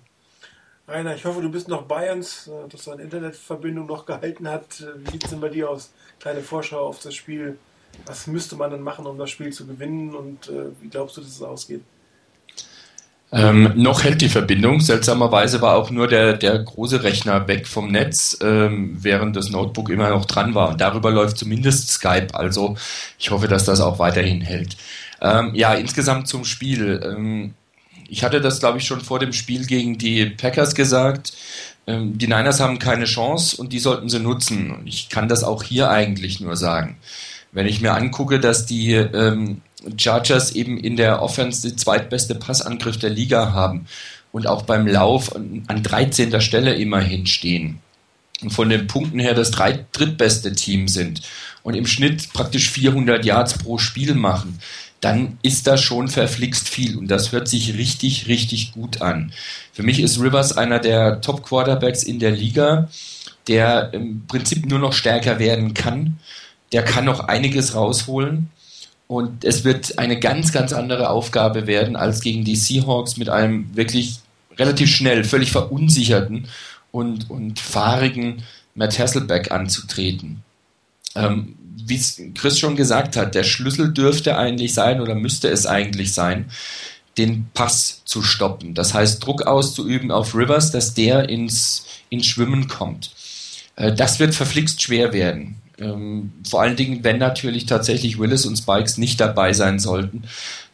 Rainer, ich hoffe, du bist noch bei uns, äh, dass deine Internetverbindung noch gehalten hat. Äh, wie sieht es denn bei dir aus? Kleine Vorschau auf das Spiel. Was müsste man denn machen, um das Spiel zu gewinnen und äh, wie glaubst du, dass es ausgeht? Ähm, noch hält die Verbindung. Seltsamerweise war auch nur der, der große Rechner weg vom Netz, ähm, während das Notebook immer noch dran war. Und darüber läuft zumindest Skype. Also ich hoffe, dass das auch weiterhin hält. Ähm, ja, insgesamt zum Spiel. Ähm, ich hatte das, glaube ich, schon vor dem Spiel gegen die Packers gesagt. Ähm, die Niners haben keine Chance und die sollten sie nutzen. Ich kann das auch hier eigentlich nur sagen. Wenn ich mir angucke, dass die ähm, Chargers eben in der Offense die zweitbeste Passangriff der Liga haben und auch beim Lauf an, 13. Stelle immerhin stehen und von den Punkten her das drittbeste Team sind und im Schnitt praktisch 400 Yards pro Spiel machen, dann ist das schon verflixt viel und das hört sich richtig, richtig gut an. Für mich ist Rivers einer der Top-Quarterbacks in der Liga, der im Prinzip nur noch stärker werden kann. Der kann noch einiges rausholen. Und es wird eine ganz, ganz andere Aufgabe werden, als gegen die Seahawks mit einem wirklich relativ schnell, völlig verunsicherten und, und fahrigen Matt Hasselbeck anzutreten. Ähm, Wie Chris schon gesagt hat, der Schlüssel dürfte eigentlich sein oder müsste es eigentlich sein, den Pass zu stoppen. Das heißt, Druck auszuüben auf Rivers, dass der ins, ins Schwimmen kommt. Äh, das wird verflixt schwer werden. Ähm, vor allen Dingen, wenn natürlich tatsächlich Willis und Spikes nicht dabei sein sollten,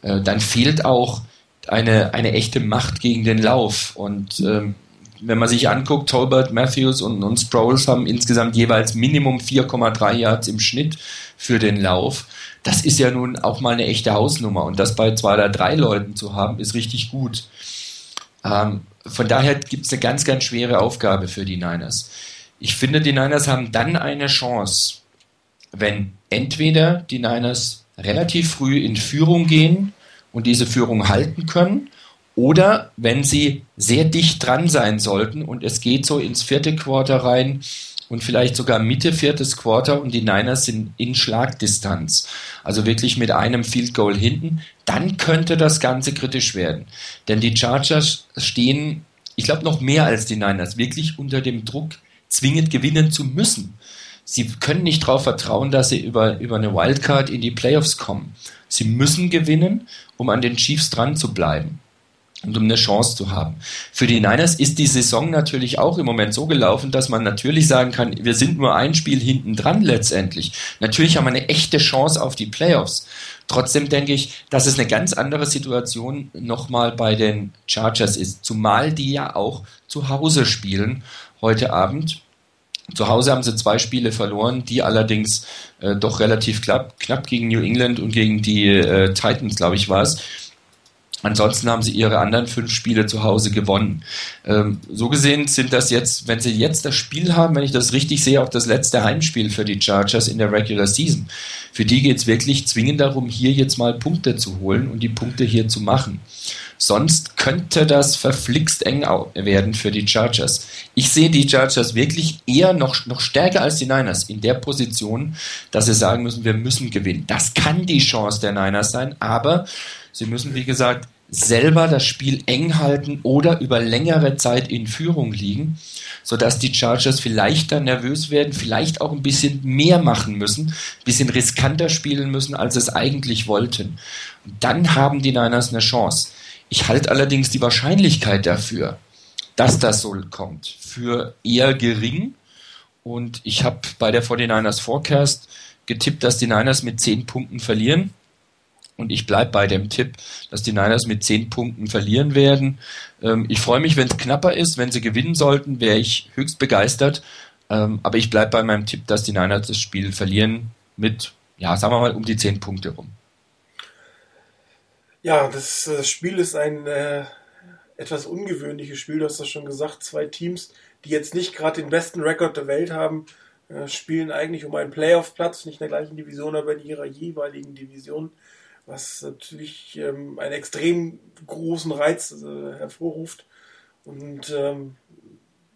äh, dann fehlt auch eine, eine echte Macht gegen den Lauf. Und ähm, wenn man sich anguckt, Tolbert, Matthews und, und Sproles haben insgesamt jeweils Minimum 4,3 Yards im Schnitt für den Lauf. Das ist ja nun auch mal eine echte Hausnummer. Und das bei zwei oder drei Leuten zu haben, ist richtig gut. Ähm, von daher gibt es eine ganz, ganz schwere Aufgabe für die Niners. Ich finde, die Niners haben dann eine Chance, wenn entweder die Niners relativ früh in Führung gehen und diese Führung halten können, oder wenn sie sehr dicht dran sein sollten und es geht so ins vierte Quarter rein und vielleicht sogar Mitte viertes Quarter und die Niners sind in Schlagdistanz, also wirklich mit einem Field Goal hinten, dann könnte das Ganze kritisch werden. Denn die Chargers stehen, ich glaube noch mehr als die Niners, wirklich unter dem Druck, zwingend gewinnen zu müssen. Sie können nicht darauf vertrauen, dass sie über, über eine Wildcard in die Playoffs kommen. Sie müssen gewinnen, um an den Chiefs dran zu bleiben. und um eine Chance zu haben. Für die Niners ist die Saison natürlich auch im Moment so gelaufen, dass man natürlich sagen kann, wir sind nur ein Spiel hinten dran letztendlich. Natürlich haben wir eine echte Chance auf die Playoffs. Trotzdem denke ich, dass es eine ganz andere Situation nochmal bei den Chargers ist, zumal die ja auch zu Hause spielen heute Abend. Zu Hause haben sie zwei Spiele verloren, die allerdings äh, doch relativ knapp, knapp gegen New England und gegen die äh, Titans, glaube ich, war es. Ansonsten haben sie ihre anderen fünf Spiele zu Hause gewonnen. Ähm, so gesehen sind das jetzt, wenn sie jetzt das Spiel haben, wenn ich das richtig sehe, auch das letzte Heimspiel für die Chargers in der Regular Season. Für die geht es wirklich zwingend darum, hier jetzt mal Punkte zu holen und die Punkte hier zu machen. Sonst könnte das verflixt eng werden für die Chargers. Ich sehe die Chargers wirklich eher noch, noch stärker als die Niners in der Position, dass sie sagen müssen, wir müssen gewinnen. Das kann die Chance der Niners sein, aber sie müssen, wie gesagt, selber das Spiel eng halten oder über längere Zeit in Führung liegen, sodass die Chargers vielleicht dann nervös werden, vielleicht auch ein bisschen mehr machen müssen, ein bisschen riskanter spielen müssen, als es eigentlich wollten. Und dann haben die Niners eine Chance. Ich halte allerdings die Wahrscheinlichkeit dafür, dass das so kommt, für eher gering. Und ich habe bei der 49ers Forecast getippt, dass die Niners mit 10 Punkten verlieren. Und ich bleibe bei dem Tipp, dass die Niners mit 10 Punkten verlieren werden. Ähm, ich freue mich, wenn es knapper ist. Wenn sie gewinnen sollten, wäre ich höchst begeistert. Ähm, aber ich bleibe bei meinem Tipp, dass die Niners das Spiel verlieren mit, ja, sagen wir mal, um die 10 Punkte rum. Ja, das, das Spiel ist ein äh, etwas ungewöhnliches Spiel. Du hast das schon gesagt. Zwei Teams, die jetzt nicht gerade den besten Rekord der Welt haben, äh, spielen eigentlich um einen Playoff-Platz, nicht in der gleichen Division, aber in ihrer jeweiligen Division was natürlich ähm, einen extrem großen Reiz äh, hervorruft. Und ähm,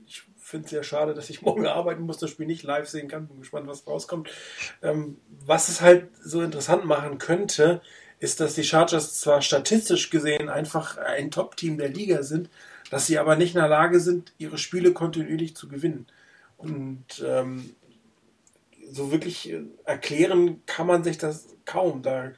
ich finde es sehr schade, dass ich *laughs* morgen arbeiten muss, das Spiel nicht live sehen kann. Bin gespannt, was rauskommt. Ähm, was es halt so interessant machen könnte, ist, dass die Chargers zwar statistisch gesehen einfach ein Top-Team der Liga sind, dass sie aber nicht in der Lage sind, ihre Spiele kontinuierlich zu gewinnen. Und ähm, so wirklich äh, erklären kann man sich das kaum. Da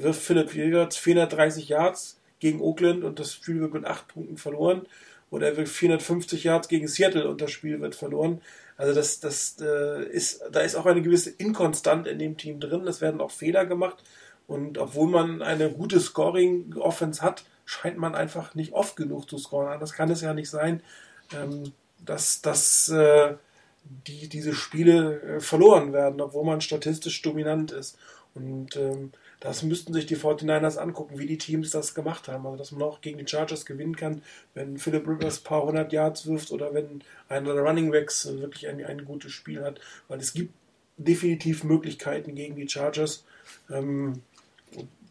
wirft Philipp Rivers 430 Yards gegen Oakland und das Spiel wird mit 8 Punkten verloren. Oder er will 450 Yards gegen Seattle und das Spiel wird verloren. Also das, das äh, ist, da ist auch eine gewisse Inkonstant in dem Team drin. Es werden auch Fehler gemacht. Und obwohl man eine gute Scoring-Offense hat, scheint man einfach nicht oft genug zu scoren. Das kann es ja nicht sein, ähm, dass, dass äh, die, diese Spiele äh, verloren werden, obwohl man statistisch dominant ist. Und ähm, das müssten sich die 49ers angucken, wie die Teams das gemacht haben. Also, dass man auch gegen die Chargers gewinnen kann, wenn Philip Rivers ein paar hundert Yards wirft oder wenn einer der Running Backs wirklich ein, ein gutes Spiel hat. Weil es gibt definitiv Möglichkeiten gegen die Chargers, ähm,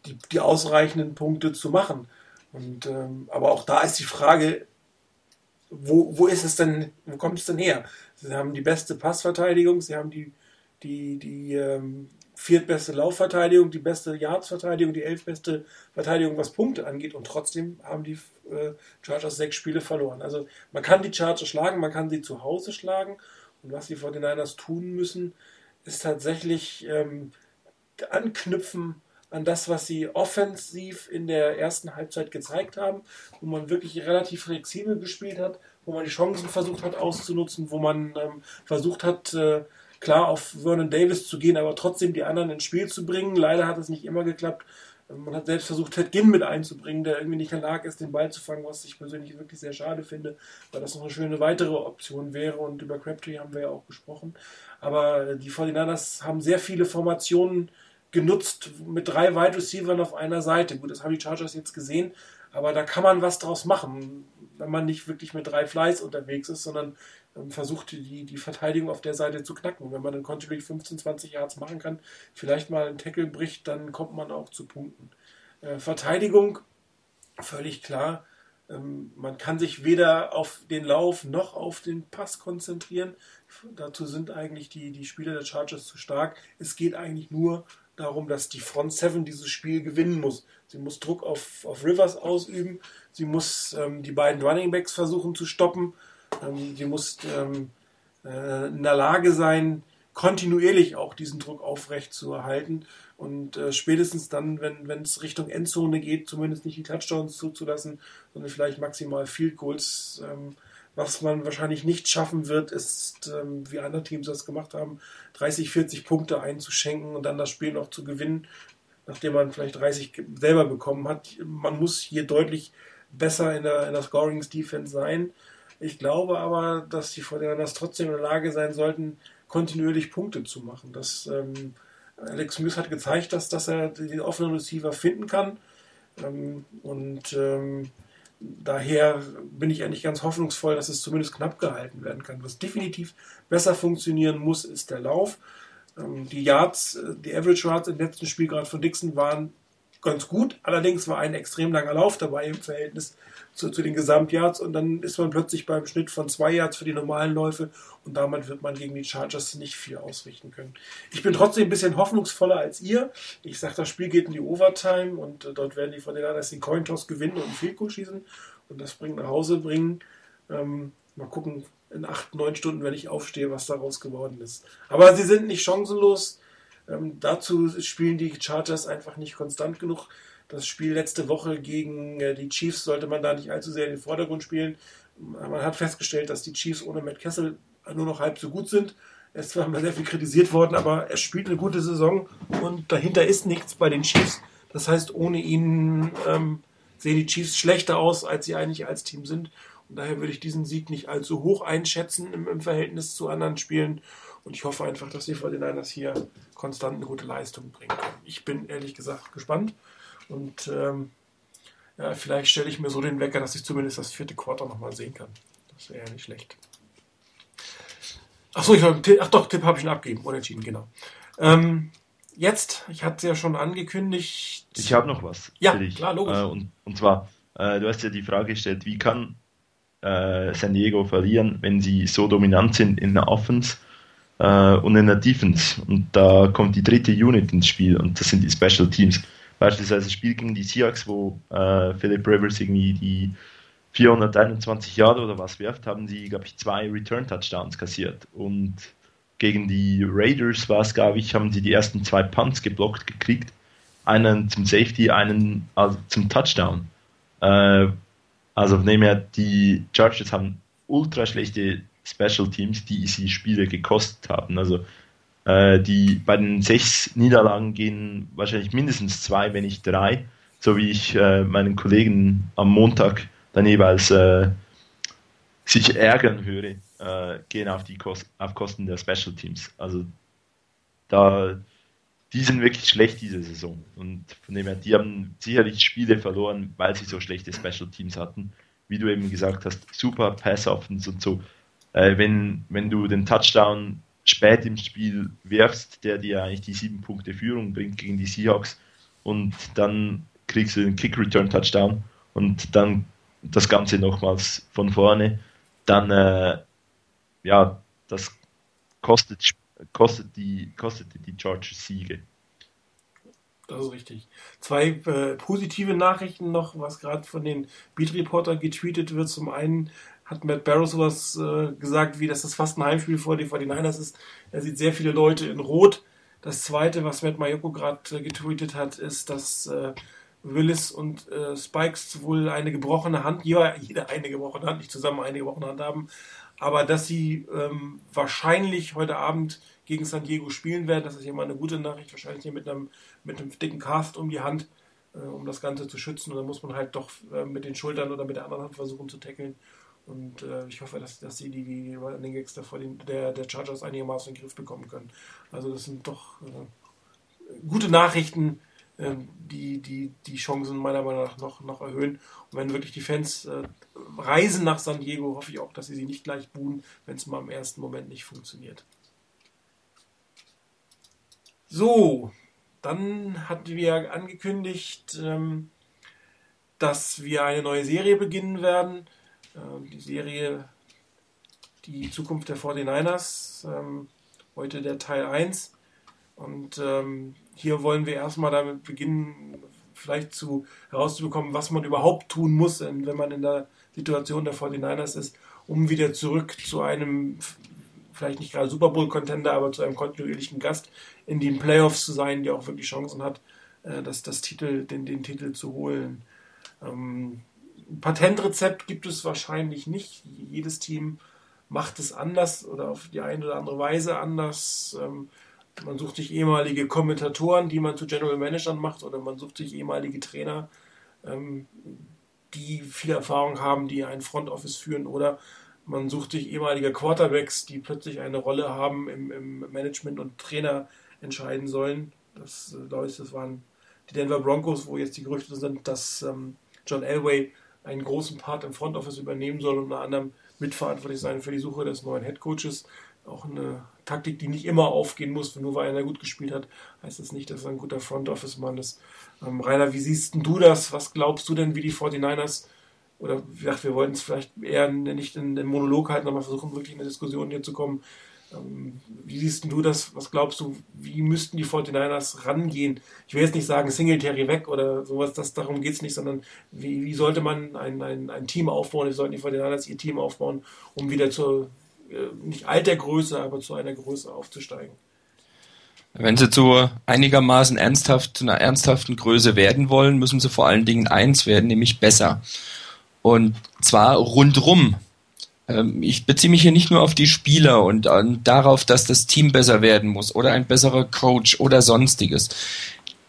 die, die, ausreichenden Punkte zu machen. Und, ähm, aber auch da ist die Frage, wo, wo ist es denn, wo kommt es denn her? Sie haben die beste Passverteidigung, sie haben die, die, die ähm, viertbeste Laufverteidigung, die beste Yards-Verteidigung, die elfbeste Verteidigung, was Punkte angeht. Und trotzdem haben die äh, Chargers sechs Spiele verloren. Also man kann die Chargers schlagen, man kann sie zu Hause schlagen. Und was die 49ers tun müssen, ist tatsächlich ähm, anknüpfen an das, was sie offensiv in der ersten Halbzeit gezeigt haben, wo man wirklich relativ flexibel gespielt hat, wo man die Chancen versucht hat auszunutzen, wo man ähm, versucht hat, äh, klar auf Vernon Davis zu gehen, aber trotzdem die anderen ins Spiel zu bringen. Leider hat es nicht immer geklappt. Man hat selbst versucht, Ted Ginn mit einzubringen, der irgendwie nicht in der Lage ist, den Ball zu fangen, was ich persönlich wirklich sehr schade finde, weil das noch eine schöne weitere Option wäre. Und über Crabtree haben wir ja auch gesprochen. Aber die 49ers haben sehr viele Formationen genutzt mit drei Wide Receivers auf einer Seite. Gut, das haben die Chargers jetzt gesehen, aber da kann man was draus machen, wenn man nicht wirklich mit drei Fleiß unterwegs ist, sondern versucht, die, die Verteidigung auf der Seite zu knacken. Wenn man dann kontinuierlich 15, 20 Yards machen kann, vielleicht mal einen Tackle bricht, dann kommt man auch zu Punkten. Äh, Verteidigung, völlig klar. Ähm, man kann sich weder auf den Lauf noch auf den Pass konzentrieren. Dazu sind eigentlich die, die Spieler der Chargers zu stark. Es geht eigentlich nur darum, dass die Front 7 dieses Spiel gewinnen muss. Sie muss Druck auf, auf Rivers ausüben. Sie muss ähm, die beiden Running Backs versuchen zu stoppen. Ähm, sie muss ähm, äh, in der Lage sein, kontinuierlich auch diesen Druck aufrecht zu erhalten und äh, spätestens dann, wenn es Richtung Endzone geht, zumindest nicht die Touchdowns zuzulassen, sondern vielleicht maximal Field Goals. Ähm, was man wahrscheinlich nicht schaffen wird, ist, ähm, wie andere Teams das gemacht haben, 30, 40 Punkte einzuschenken und dann das Spiel noch zu gewinnen, nachdem man vielleicht 30 selber bekommen hat. Man muss hier deutlich besser in der, in der Scorings-Defense sein. Ich glaube aber, dass die Fortinanders trotzdem in der Lage sein sollten, kontinuierlich Punkte zu machen. Das, ähm, Alex Smith hat gezeigt, dass, dass er den offenen Receiver finden kann. Ähm, und ähm, daher bin ich eigentlich ganz hoffnungsvoll, dass es zumindest knapp gehalten werden kann. Was definitiv besser funktionieren muss, ist der Lauf. Ähm, die Yards, äh, die Average Yards im letzten Spiel gerade von Dixon waren ganz gut. Allerdings war ein extrem langer Lauf dabei im Verhältnis zu, zu den Gesamtyards und dann ist man plötzlich beim Schnitt von zwei Yards für die normalen Läufe und damit wird man gegen die Chargers nicht viel ausrichten können. Ich bin trotzdem ein bisschen hoffnungsvoller als ihr. Ich sage, das Spiel geht in die Overtime und äh, dort werden die von den Niners den Cointoss gewinnen und Field Goal schießen und das bringen nach Hause bringen. Ähm, mal gucken, in acht, neun Stunden, wenn ich aufstehe, was daraus geworden ist. Aber sie sind nicht chancenlos. Ähm, dazu spielen die Chargers einfach nicht konstant genug. Das Spiel letzte Woche gegen äh, die Chiefs sollte man da nicht allzu sehr in den Vordergrund spielen. Man hat festgestellt, dass die Chiefs ohne Matt Kessel nur noch halb so gut sind. Er ist zwar mal sehr viel kritisiert worden, aber er spielt eine gute Saison und dahinter ist nichts bei den Chiefs. Das heißt, ohne ihn ähm, sehen die Chiefs schlechter aus, als sie eigentlich als Team sind. Und daher würde ich diesen Sieg nicht allzu hoch einschätzen im, im Verhältnis zu anderen Spielen. Und ich hoffe einfach, dass die 49ers hier konstant eine gute Leistung bringen können. Ich bin ehrlich gesagt gespannt. Und ähm, ja, vielleicht stelle ich mir so den Wecker, dass ich zumindest das vierte Quarter nochmal sehen kann. Das wäre ja nicht schlecht. Achso, ich ach doch, Tipp habe ich schon abgegeben. Unentschieden, genau. Ähm, jetzt, ich hatte es ja schon angekündigt. Ich habe noch was ja. Klar, logisch. Äh, und, und zwar, äh, du hast ja die Frage gestellt, wie kann äh, San Diego verlieren, wenn sie so dominant sind in der Offense äh, und in der Defense. Und da kommt die dritte Unit ins Spiel und das sind die Special Teams. Beispielsweise das Spiel gegen die Seahawks, wo äh, Philip Rivers irgendwie die 421 Jahre oder was werft, haben sie, glaube ich, zwei Return-Touchdowns kassiert. Und gegen die Raiders war es, glaube ich, haben sie die ersten zwei Punts geblockt gekriegt. Einen zum Safety, einen also zum Touchdown. Äh, also von dem her, die Chargers haben ultra schlechte Special Teams, die sie Spiele gekostet haben. Also äh, die bei den sechs Niederlagen gehen wahrscheinlich mindestens zwei, wenn nicht drei, so wie ich äh, meinen Kollegen am Montag dann jeweils äh, sich ärgern höre, äh, gehen auf die Kost auf Kosten der Special Teams. Also da die sind wirklich schlecht diese Saison. Und von dem her, die haben sicherlich Spiele verloren, weil sie so schlechte Special Teams hatten. Wie du eben gesagt hast, super Pass-Offens und so. Äh, wenn, wenn du den Touchdown spät im Spiel wirfst, der dir eigentlich die sieben Punkte Führung bringt gegen die Seahawks und dann kriegst du den Kick-Return-Touchdown und dann das Ganze nochmals von vorne, dann äh, ja, das kostet, kostet, die, kostet die Chargers Siege. Das ist richtig. Zwei äh, positive Nachrichten noch, was gerade von den Beat Reporter getweetet wird. Zum einen hat Matt Barrow sowas äh, gesagt, wie dass das fast ein Heimspiel vor den 49ers ist. Er sieht sehr viele Leute in Rot. Das zweite, was Matt Mayoko gerade äh, getweetet hat, ist, dass äh, Willis und äh, Spikes wohl eine gebrochene Hand, ja, jeder eine gebrochene Hand, nicht zusammen eine gebrochene Hand haben, aber dass sie ähm, wahrscheinlich heute Abend gegen San Diego spielen werden. Das ist ja mal eine gute Nachricht, wahrscheinlich hier mit einem, mit einem dicken Cast um die Hand, äh, um das Ganze zu schützen. Und dann muss man halt doch äh, mit den Schultern oder mit der anderen Hand versuchen zu tackeln. Und äh, ich hoffe, dass, dass sie die, die Running Gags den, der, der Chargers einigermaßen in den Griff bekommen können. Also das sind doch äh, gute Nachrichten, äh, die, die die Chancen meiner Meinung nach noch, noch erhöhen. Und wenn wirklich die Fans äh, reisen nach San Diego, hoffe ich auch, dass sie sie nicht gleich buhen, wenn es mal im ersten Moment nicht funktioniert. So, dann hatten wir angekündigt, ähm, dass wir eine neue Serie beginnen werden. Ähm, die Serie Die Zukunft der 49ers, ähm, heute der Teil 1. Und ähm, hier wollen wir erstmal damit beginnen, vielleicht zu, herauszubekommen, was man überhaupt tun muss, wenn man in der Situation der 49ers ist, um wieder zurück zu einem vielleicht nicht gerade Super Bowl-Contender, aber zu einem kontinuierlichen Gast in den Playoffs zu sein, der auch wirklich Chancen hat, äh, das, das Titel, den, den Titel zu holen. Ähm, Patentrezept gibt es wahrscheinlich nicht. Jedes Team macht es anders oder auf die eine oder andere Weise anders. Ähm, man sucht sich ehemalige Kommentatoren, die man zu General Managern macht, oder man sucht sich ehemalige Trainer, ähm, die viel Erfahrung haben, die ein Front Office führen, oder man sucht sich ehemalige Quarterbacks, die plötzlich eine Rolle haben im, im Management und Trainer entscheiden sollen. Das, äh, das waren die Denver Broncos, wo jetzt die Gerüchte sind, dass ähm, John Elway einen großen Part im Front Office übernehmen soll und unter anderem mitverantwortlich sein für die Suche des neuen Head Coaches. Auch eine Taktik, die nicht immer aufgehen muss. Nur weil einer gut gespielt hat, heißt das nicht, dass er ein guter Front Office Mann ist. Ähm, Rainer, wie siehst du das? Was glaubst du denn, wie die 49ers oder wie gesagt, wir wollten es vielleicht eher nicht in den Monolog halten, aber versuchen wirklich in eine Diskussion hier zu kommen. Ähm, wie siehst du das? Was glaubst du, wie müssten die 49ers rangehen? Ich will jetzt nicht sagen Singletary weg oder sowas, das, darum geht es nicht, sondern wie, wie sollte man ein, ein, ein Team aufbauen? Wie sollten die 49ers ihr Team aufbauen, um wieder zur, äh, nicht alter Größe, aber zu einer Größe aufzusteigen? Wenn sie zu einigermaßen ernsthaft, zu einer ernsthaften Größe werden wollen, müssen sie vor allen Dingen eins werden, nämlich besser. Und zwar rundrum. Ähm, ich beziehe mich hier nicht nur auf die Spieler und darauf, dass das Team besser werden muss oder ein besserer Coach oder sonstiges.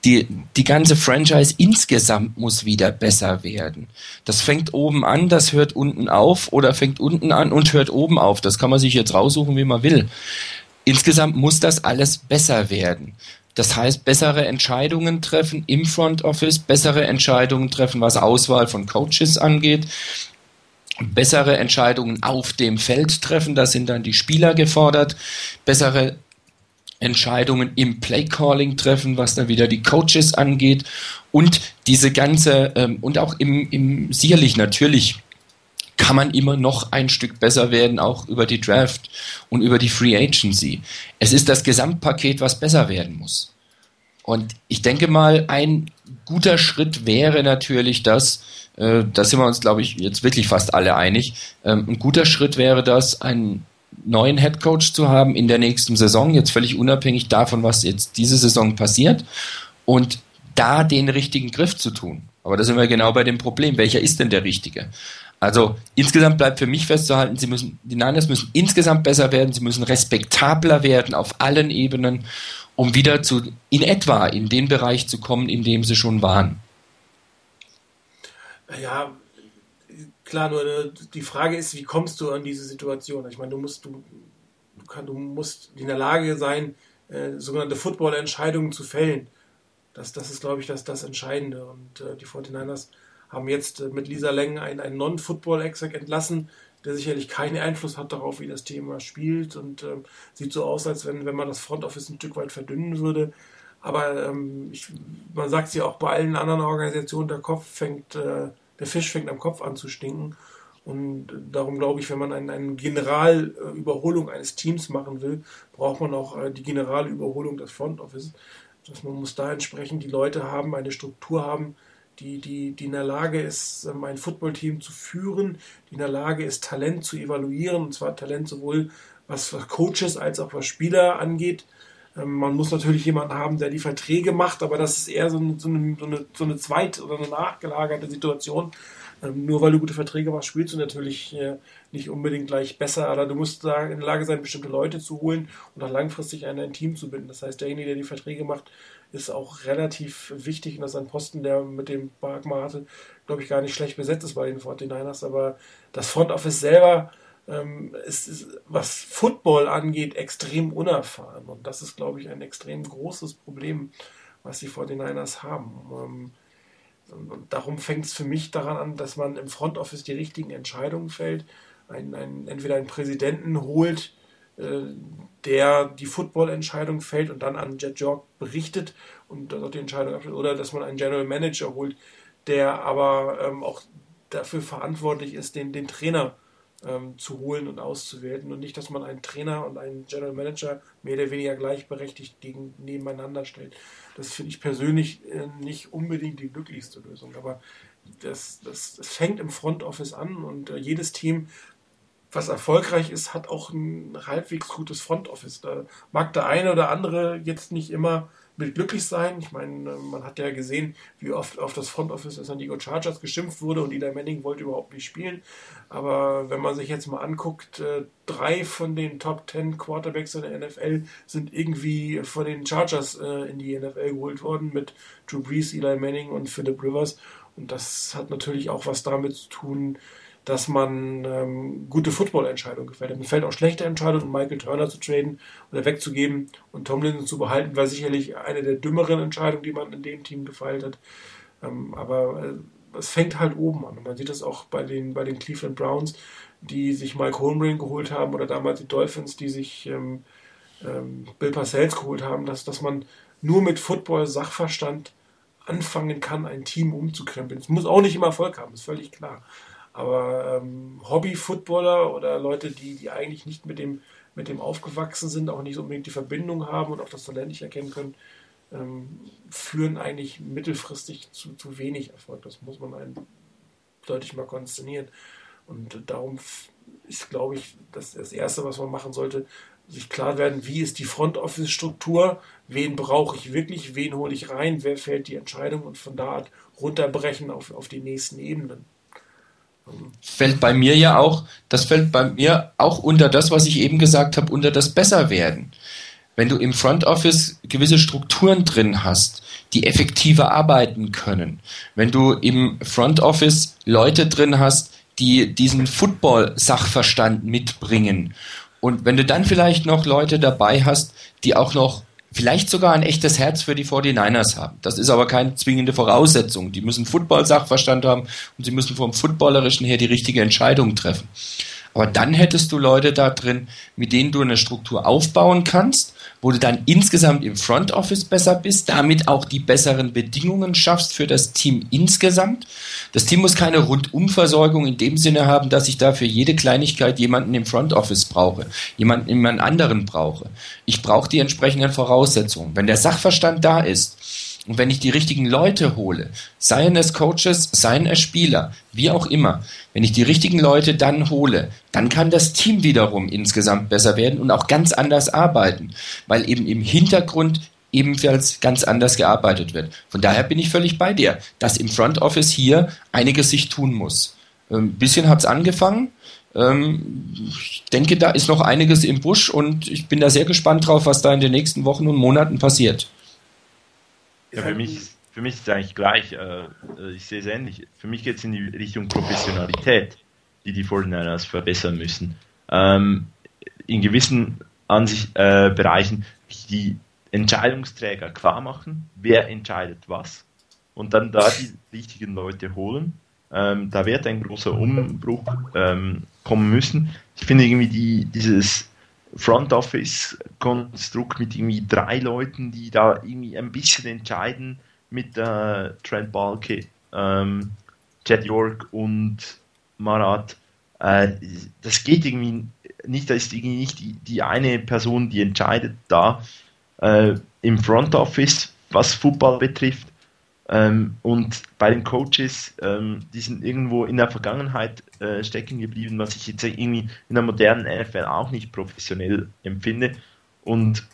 Die, die ganze Franchise insgesamt muss wieder besser werden. Das fängt oben an, das hört unten auf oder fängt unten an und hört oben auf. Das kann man sich jetzt raussuchen, wie man will. Insgesamt muss das alles besser werden. Das heißt, bessere Entscheidungen treffen im Front Office, bessere Entscheidungen treffen, was Auswahl von Coaches angeht, bessere Entscheidungen auf dem Feld treffen, da sind dann die Spieler gefordert, bessere Entscheidungen im Playcalling treffen, was dann wieder die Coaches angeht und diese ganze ähm, und auch im, im sicherlich natürlich kann man immer noch ein Stück besser werden, auch über die Draft und über die Free Agency. Es ist das Gesamtpaket, was besser werden muss. Und ich denke mal, ein guter Schritt wäre natürlich das, äh, da sind wir uns, glaube ich, jetzt wirklich fast alle einig, ähm, ein guter Schritt wäre das, einen neuen Head Coach zu haben in der nächsten Saison, jetzt völlig unabhängig davon, was jetzt diese Saison passiert, und da den richtigen Griff zu tun. Aber da sind wir genau bei dem Problem. Welcher ist denn der richtige? Also insgesamt bleibt für mich festzuhalten, sie müssen, die Niners müssen insgesamt besser werden, sie müssen respektabler werden auf allen Ebenen, um wieder zu, in etwa in den Bereich zu kommen, in dem sie schon waren. Ja, klar, nur äh, die Frage ist, wie kommst du an diese Situation? Ich meine, du musst, du, du musst in der Lage sein, äh, sogenannte Football-Entscheidungen zu fällen. Das, das ist, glaube ich, das, das Entscheidende. Und äh, die 49ers haben jetzt äh, mit Lisa Leng einen, einen Non-Football-Exec entlassen, der sicherlich keinen Einfluss hat darauf, wie das Thema spielt und ähm, sieht so aus, als wenn, wenn man das Front Office ein Stück weit verdünnen würde. Aber ähm, ich, man sagt ja auch bei allen anderen Organisationen, der Kopf fängt, äh, der Fisch fängt am Kopf an zu stinken. Und darum glaube ich, wenn man eine, eine Generalüberholung eines Teams machen will, braucht man auch äh, die Generalüberholung des Front Office. Dass man muss da entsprechend die Leute haben, eine Struktur haben, die, die, die in der Lage ist, ähm, ein Footballteam zu führen, die in der Lage ist, Talent zu evaluieren, und zwar Talent sowohl was Coaches als auch was Spieler angeht. Ähm, man muss natürlich jemanden haben, der die Verträge macht, aber das ist eher so eine, so eine, so eine, so oder eine nachgelagerte Situation. Ähm, nur weil du gute Verträge machst, spielst du natürlich äh, nicht unbedingt gleich besser, aber du musst da in der Lage sein, bestimmte Leute zu holen und auch langfristig in ein Team zu binden. Das heißt, derjenige, der die Verträge macht, ist auch relativ wichtig und das ist ein Posten, der mit dem Bagma hatte, glaube ich, gar nicht schlecht besetzt ist bei den 49ers, aber das Front Office selber ähm, ist, ist, was Football angeht, extrem unerfahren. Und das ist, glaube ich, ein extrem großes Problem, was die 49ers haben. Ähm, und darum fängt es für mich daran an, dass man im Front Office die richtigen Entscheidungen fällt, ein, ein, entweder einen Präsidenten holt, der die Football-Entscheidung fällt und dann an Jet York berichtet und dort die Entscheidung abschließt, oder dass man einen General Manager holt, der aber ähm, auch dafür verantwortlich ist, den, den Trainer ähm, zu holen und auszuwerten und nicht, dass man einen Trainer und einen General Manager mehr oder weniger gleichberechtigt gegen, nebeneinander stellt. Das finde ich persönlich äh, nicht unbedingt die glücklichste Lösung, aber das, das, das fängt im Front Office an und äh, jedes Team was erfolgreich ist, hat auch ein halbwegs gutes Front Office. Da mag der eine oder andere jetzt nicht immer mit glücklich sein. Ich meine, man hat ja gesehen, wie oft auf das Front Office des San Diego Chargers geschimpft wurde und Eli Manning wollte überhaupt nicht spielen. Aber wenn man sich jetzt mal anguckt, äh, drei von den Top 10 Quarterbacks in der NFL sind irgendwie von den Chargers äh, in die NFL geholt worden mit Drew Brees, Eli Manning und Philip Rivers. Und das hat natürlich auch was damit zu tun, dass man ähm, gute Football-Entscheidungen gefällt. Mir fällt auch schlechte Entscheidungen, Michael Turner zu traden oder wegzugeben und Tomlinson zu behalten, war sicherlich eine der dümmeren Entscheidungen, die man in dem Team gefeilt hat. Ähm, aber äh, es fängt halt oben an. Und man sieht das auch bei den, bei den Cleveland Browns, die sich Mike Holmgren geholt haben oder damals die Dolphins, die sich ähm, ähm Bill Parcells geholt haben, dass, dass man nur mit Football-Sachverstand anfangen kann, ein Team umzukrempeln. Es muss auch nicht immer Erfolg haben, ist völlig klar. Aber ähm, Hobby-Footballer oder Leute, die, die eigentlich nicht mit dem, mit dem aufgewachsen sind, auch nicht unbedingt die Verbindung haben und auch das Talent nicht erkennen können, ähm, führen eigentlich mittelfristig zu, zu wenig Erfolg. Das muss man einen deutlich mal konsternieren. Und darum ist, glaube ich, das, das Erste, was man machen sollte, sich klar werden, wie ist die Front Office Struktur, wen brauche ich wirklich, wen hole ich rein, wer fällt die Entscheidung und von da runterbrechen auf, auf die nächsten Ebenen fällt bei mir ja auch, das fällt bei mir auch unter das, was ich eben gesagt habe, unter das Besserwerden. Wenn du im Front Office gewisse Strukturen drin hast, die effektiver arbeiten können, wenn du im Front Office Leute drin hast, die diesen Football-Sachverstand mitbringen und wenn du dann vielleicht noch Leute dabei hast, die auch noch vielleicht sogar ein echtes Herz für die 49ers haben. Das ist aber keine zwingende Voraussetzung. Die müssen Football-Sachverstand haben und sie müssen vom Footballerischen her die richtige Entscheidung treffen. Aber dann hättest du Leute da drin, mit denen du eine Struktur aufbauen kannst, wo du dann insgesamt im Front Office besser bist, damit auch die besseren Bedingungen schaffst für das Team insgesamt. Das Team muss keine Rundumversorgung in dem Sinne haben, dass ich da für jede Kleinigkeit jemanden im Front Office brauche, jemanden jemand anderen brauche. Ich brauche die entsprechenden Voraussetzungen. Wenn der Sachverstand da ist, und wenn ich die richtigen Leute hole, seien es Coaches, seien es Spieler, wie auch immer, wenn ich die richtigen Leute dann hole, dann kann das Team wiederum insgesamt besser werden und auch ganz anders arbeiten, weil eben im Hintergrund ebenfalls ganz anders gearbeitet wird. Von daher bin ich völlig bei dir, dass im Front Office hier einiges sich tun muss. Ein ähm, bisschen hat es angefangen. Ähm, ich denke, da ist noch einiges im Busch und ich bin da sehr gespannt drauf, was da in den nächsten Wochen und Monaten passiert. Ja, für mich, für mich ist es eigentlich gleich. Äh, äh, ich sehe es ähnlich. Für mich geht es in die Richtung Professionalität, die die 49ers verbessern müssen. Ähm, in gewissen Ansicht, äh, Bereichen die Entscheidungsträger klar machen, wer entscheidet was und dann da die richtigen Leute holen. Ähm, da wird ein großer Umbruch ähm, kommen müssen. Ich finde irgendwie die, dieses Front Office Konstrukt mit irgendwie drei Leuten, die da irgendwie ein bisschen entscheiden mit äh, Trent Balke, ähm, Chad York und Marat. Äh, das geht irgendwie nicht, da ist irgendwie nicht die, die eine Person, die entscheidet da äh, im Front Office, was Football betrifft. Ähm, und bei den Coaches, ähm, die sind irgendwo in der Vergangenheit äh, stecken geblieben, was ich jetzt irgendwie in der modernen NFL auch nicht professionell empfinde. Und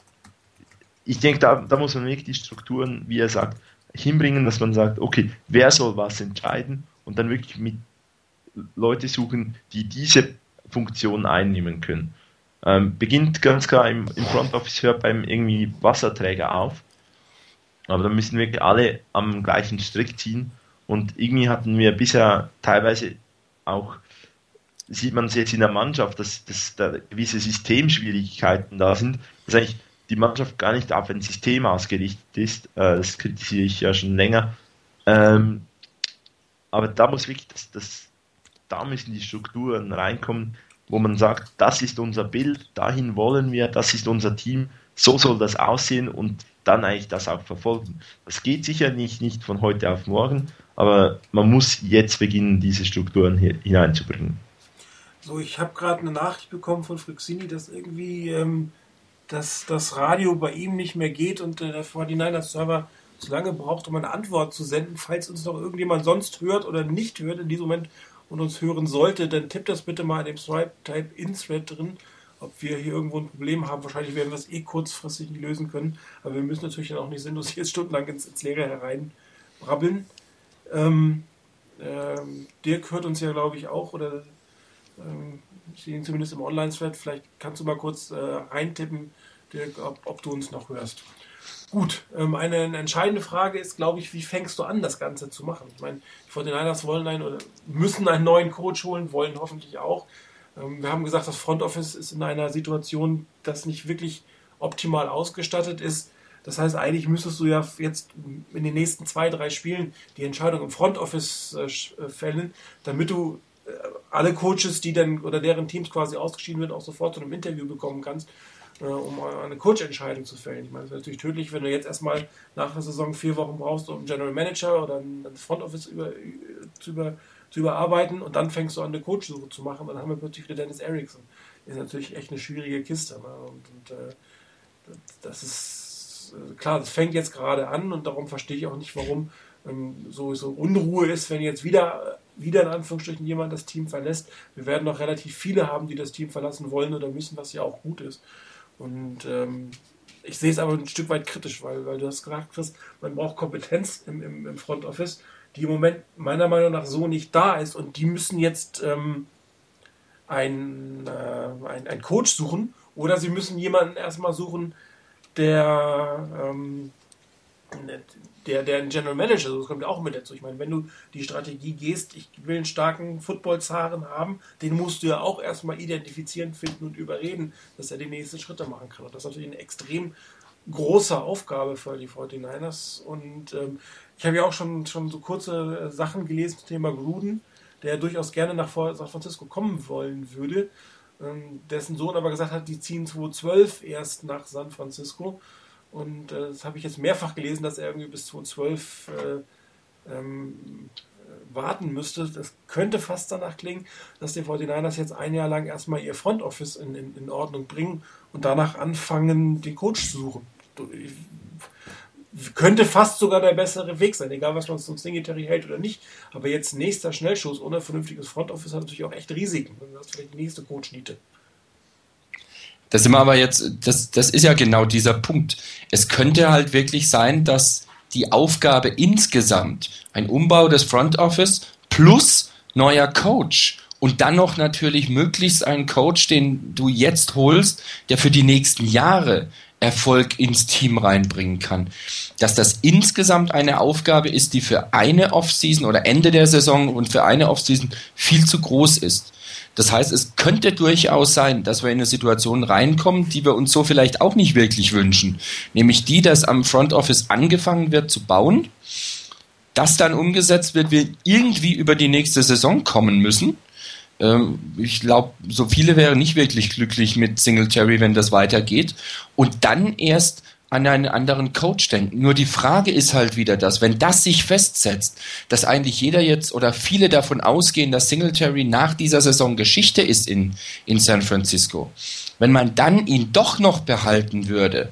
ich denke, da, da muss man wirklich die Strukturen, wie er sagt, hinbringen, dass man sagt, okay, wer soll was entscheiden und dann wirklich mit Leute suchen, die diese Funktion einnehmen können. Ähm, beginnt ganz klar im, im Front Office, hört beim irgendwie Wasserträger auf aber da müssen wir alle am gleichen Strick ziehen. Und irgendwie hatten wir bisher teilweise auch, sieht man es jetzt in der Mannschaft, dass, dass da gewisse Systemschwierigkeiten da sind, dass eigentlich die Mannschaft gar nicht auf ein System ausgerichtet ist. Äh, das kritisiere ich ja schon länger. Ähm, aber da muss wirklich, das, das, da müssen die Strukturen reinkommen, wo man sagt, das ist unser Bild, dahin wollen wir, das ist unser Team, so soll das aussehen und dann eigentlich das auch verfolgen. Das geht sicher nicht, nicht von heute auf morgen, aber man muss jetzt beginnen, diese Strukturen hier hineinzubringen. So, ich habe gerade eine Nachricht bekommen von Frixini, dass irgendwie ähm, dass das Radio bei ihm nicht mehr geht und äh, der 49er-Server zu lange braucht, um eine Antwort zu senden. Falls uns noch irgendjemand sonst hört oder nicht hört in diesem Moment und uns hören sollte, dann tippt das bitte mal in dem Stripe-Type-In-Thread drin, ob wir hier irgendwo ein Problem haben. Wahrscheinlich werden wir es eh kurzfristig nicht lösen können, aber wir müssen natürlich dann auch nicht sinnlos *laughs* jetzt stundenlang ins, ins Leere hereinbrabbeln. Ähm, ähm, Dirk hört uns ja, glaube ich, auch, oder ähm, stehen zumindest im Online-Thread. Vielleicht kannst du mal kurz äh, reintippen, Dirk, ob, ob, du uns noch hörst. Gut, ähm, eine, eine, entscheidende Frage ist, glaube ich, wie fängst du an, das Ganze zu machen? Ich meine, die 49ers wollen einen oder müssen einen neuen Coach holen, wollen hoffentlich auch. Ähm, wir haben gesagt, das Front Office ist in einer Situation, das nicht wirklich optimal ausgestattet ist. Das heißt, eigentlich müsstest du ja jetzt in den nächsten zwei, drei Spielen die Entscheidung im Front Office äh, äh, fällen, damit du äh, alle Coaches, die dann oder deren Teams quasi ausgeschieden werden, auch sofort zu einem Interview bekommen kannst, um eine Coach-Entscheidung zu fällen. Ich meine, es ist natürlich tödlich, wenn du jetzt erstmal nach der Saison vier Wochen brauchst, um einen General Manager oder ein Front Office über, zu, über, zu überarbeiten und dann fängst du an, eine Coach-Suche zu machen. Dann haben wir plötzlich wieder Dennis Erickson. Ist natürlich echt eine schwierige Kiste. Ne? Und, und äh, das ist äh, klar, das fängt jetzt gerade an und darum verstehe ich auch nicht, warum ähm, so, so Unruhe ist, wenn jetzt wieder, wieder in Anführungsstrichen jemand das Team verlässt. Wir werden noch relativ viele haben, die das Team verlassen wollen oder müssen, was ja auch gut ist. Und ähm, ich sehe es aber ein Stück weit kritisch, weil, weil du hast gesagt, Chris, man braucht Kompetenz im, im, im Front Office, die im Moment meiner Meinung nach so nicht da ist und die müssen jetzt ähm, einen, äh, ein, einen Coach suchen oder sie müssen jemanden erstmal suchen, der, ähm, der, der General Manager, das kommt auch mit dazu. Ich meine, wenn du die Strategie gehst, ich will einen starken Football-Zaren haben, den musst du ja auch erstmal identifizieren, finden und überreden, dass er die nächsten Schritte machen kann. Und das ist natürlich eine extrem große Aufgabe für die 49ers. Und ähm, ich habe ja auch schon, schon so kurze Sachen gelesen zum Thema Gruden, der durchaus gerne nach San Francisco kommen wollen würde. Ähm, dessen Sohn aber gesagt hat, die ziehen 2012 erst nach San Francisco. Und äh, das habe ich jetzt mehrfach gelesen, dass er irgendwie bis 2012 äh, ähm, warten müsste. Das könnte fast danach klingen, dass die 49ers jetzt ein Jahr lang erstmal ihr Front Office in, in, in Ordnung bringen und danach anfangen, den Coach zu suchen. Könnte fast sogar der bessere Weg sein, egal was man zum Singletary hält oder nicht. Aber jetzt nächster Schnellschuss ohne vernünftiges Front Office hat natürlich auch echt Risiken. Das ist vielleicht die nächste Coach-Niete. Das sind wir aber jetzt, das, das ist ja genau dieser Punkt. Es könnte halt wirklich sein, dass die Aufgabe insgesamt ein Umbau des Front Office plus neuer Coach und dann noch natürlich möglichst ein Coach, den du jetzt holst, der für die nächsten Jahre Erfolg ins Team reinbringen kann. Dass das insgesamt eine Aufgabe ist, die für eine Offseason oder Ende der Saison und für eine Offseason viel zu groß ist. Das heißt, es könnte durchaus sein, dass wir in eine Situation reinkommen, die wir uns so vielleicht auch nicht wirklich wünschen. Nämlich die, dass am Front Office angefangen wird zu bauen, das dann umgesetzt wird, wir irgendwie über die nächste Saison kommen müssen ähm, ich glaube, so viele wären nicht wirklich glücklich mit Singletary, wenn das weitergeht. Und dann erst an einen anderen Coach denken. Nur die Frage ist halt wieder das, wenn das sich festsetzt, dass eigentlich jeder jetzt oder viele davon ausgehen, dass Singletary nach dieser Saison Geschichte ist in, in San Francisco. Wenn man dann ihn doch noch behalten würde,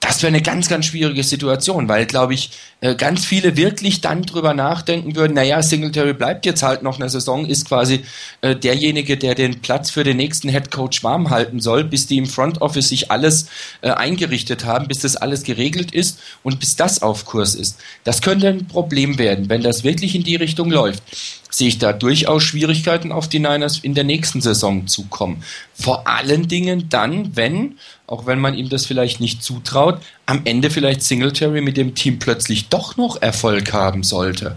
das wäre eine ganz, ganz schwierige Situation, weil, glaube ich, äh, ganz viele wirklich dann drüber nachdenken würden, naja, Singletary bleibt jetzt halt noch eine Saison, ist quasi äh, derjenige, der den Platz für den nächsten Head Coach warm halten soll, bis die im Front Office sich alles äh, eingerichtet haben, bis das alles geregelt ist und bis das auf Kurs ist. Das könnte ein Problem werden, wenn das wirklich in die Richtung läuft sehe ich da durchaus Schwierigkeiten auf die Niners in der nächsten Saison zukommen. Vor allen Dingen dann, wenn auch wenn man ihm das vielleicht nicht zutraut, am Ende vielleicht Singletary mit dem Team plötzlich doch noch Erfolg haben sollte.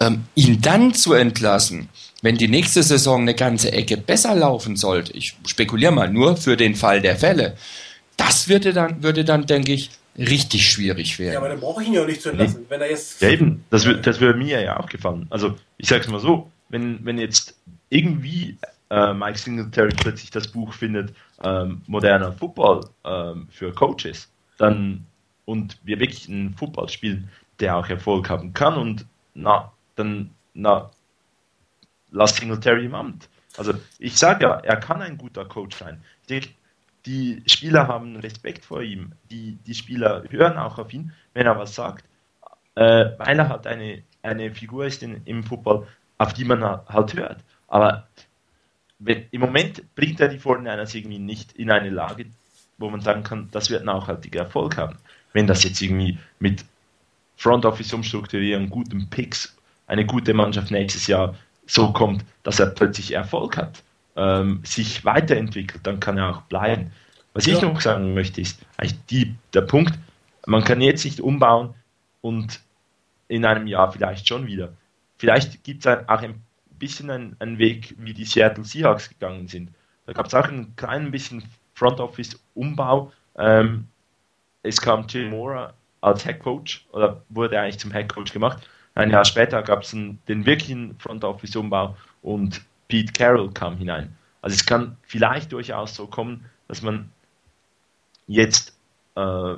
Ähm, ihn dann zu entlassen, wenn die nächste Saison eine ganze Ecke besser laufen sollte, ich spekuliere mal nur für den Fall der Fälle, das würde dann, würde dann denke ich, richtig schwierig werden. Ja, aber dann brauche ich ihn ja nicht zu entlassen. Nee. Wenn er jetzt ja, eben, das, das wäre mir ja auch gefallen. Also, ich sage es mal so, wenn, wenn jetzt irgendwie äh, Mike Singletary plötzlich das Buch findet, ähm, moderner Football ähm, für Coaches, dann und wir wirklich einen Football spielen, der auch Erfolg haben kann und na, dann na, lass Singletary im Amt. Also ich sage ja, er kann ein guter Coach sein. Ich denke, die Spieler haben Respekt vor ihm. Die, die Spieler hören auch auf ihn, wenn er was sagt, äh, weil er halt eine, eine Figur ist in, im Football, auf die man halt hört. Aber wenn, im Moment bringt er die 49ers irgendwie nicht in eine Lage, wo man sagen kann, das wird nachhaltiger Erfolg haben. Wenn das jetzt irgendwie mit Front Office umstrukturieren, guten Picks, eine gute Mannschaft nächstes Jahr so kommt, dass er plötzlich Erfolg hat, ähm, sich weiterentwickelt, dann kann er auch bleiben. Was ja. ich noch sagen möchte, ist eigentlich die, der Punkt, man kann jetzt nicht umbauen und in einem Jahr vielleicht schon wieder. Vielleicht gibt es auch ein bisschen einen, einen, Weg, wie die Seattle Seahawks gegangen sind. Da gab es auch ein klein bisschen Front Office Umbau. Ähm, es kam Jim Mora als Head Coach oder wurde eigentlich zum Head Coach gemacht. Ein Jahr später gab es den wirklichen Front Office Umbau und Pete Carroll kam hinein. Also es kann vielleicht durchaus so kommen, dass man jetzt äh,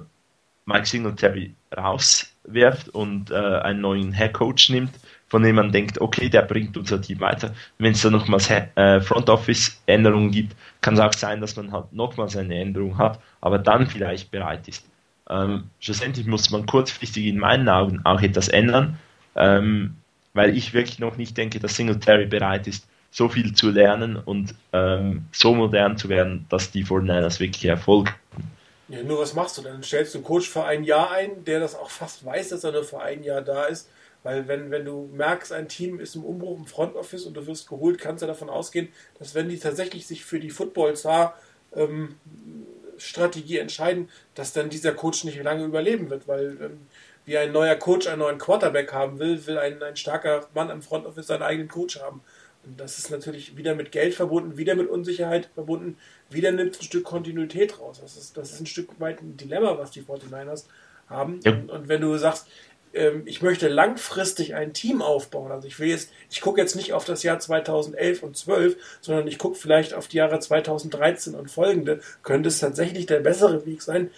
Mike Singletary rauswerft und äh, einen neuen Head Coach nimmt, von dem man denkt, okay, der bringt unser Team weiter. Wenn es dann nochmals äh, Front Office Änderungen gibt, kann es auch sein, dass man halt nochmals eine Änderung hat, aber dann vielleicht bereit ist. Ähm, schlussendlich muss man kurzfristig in meinen Augen auch etwas ändern, ähm, weil ich wirklich noch nicht denke, dass Singletary bereit ist, so viel zu lernen und ähm, so modern zu werden, dass die 49ers wirklich Erfolg. Ja, nur was machst du? Dann stellst du einen Coach für ein Jahr ein, der das auch fast weiß, dass er nur für ein Jahr da ist. Weil wenn, wenn du merkst, ein Team ist im Umbruch im Front Office und du wirst geholt, kannst du davon ausgehen, dass wenn die tatsächlich sich für die Football-Star ähm, Strategie entscheiden, dass dann dieser Coach nicht lange überleben wird, weil ähm, wie ein neuer Coach einen neuen Quarterback haben will, will ein, ein starker Mann im Front Office seinen eigenen Coach haben. Und das ist natürlich wieder mit Geld verbunden, wieder mit Unsicherheit verbunden, wieder nimmt ein Stück Kontinuität raus. Das ist, das ist ein Stück weit ein Dilemma, was die 49ers haben. Ja. Und, und, wenn du sagst, ähm, ich möchte langfristig ein Team aufbauen, also ich will jetzt, ich gucke jetzt nicht auf das Jahr 2011 und 12, sondern ich gucke vielleicht auf die Jahre 2013 und folgende, könnte es tatsächlich der bessere Weg sein,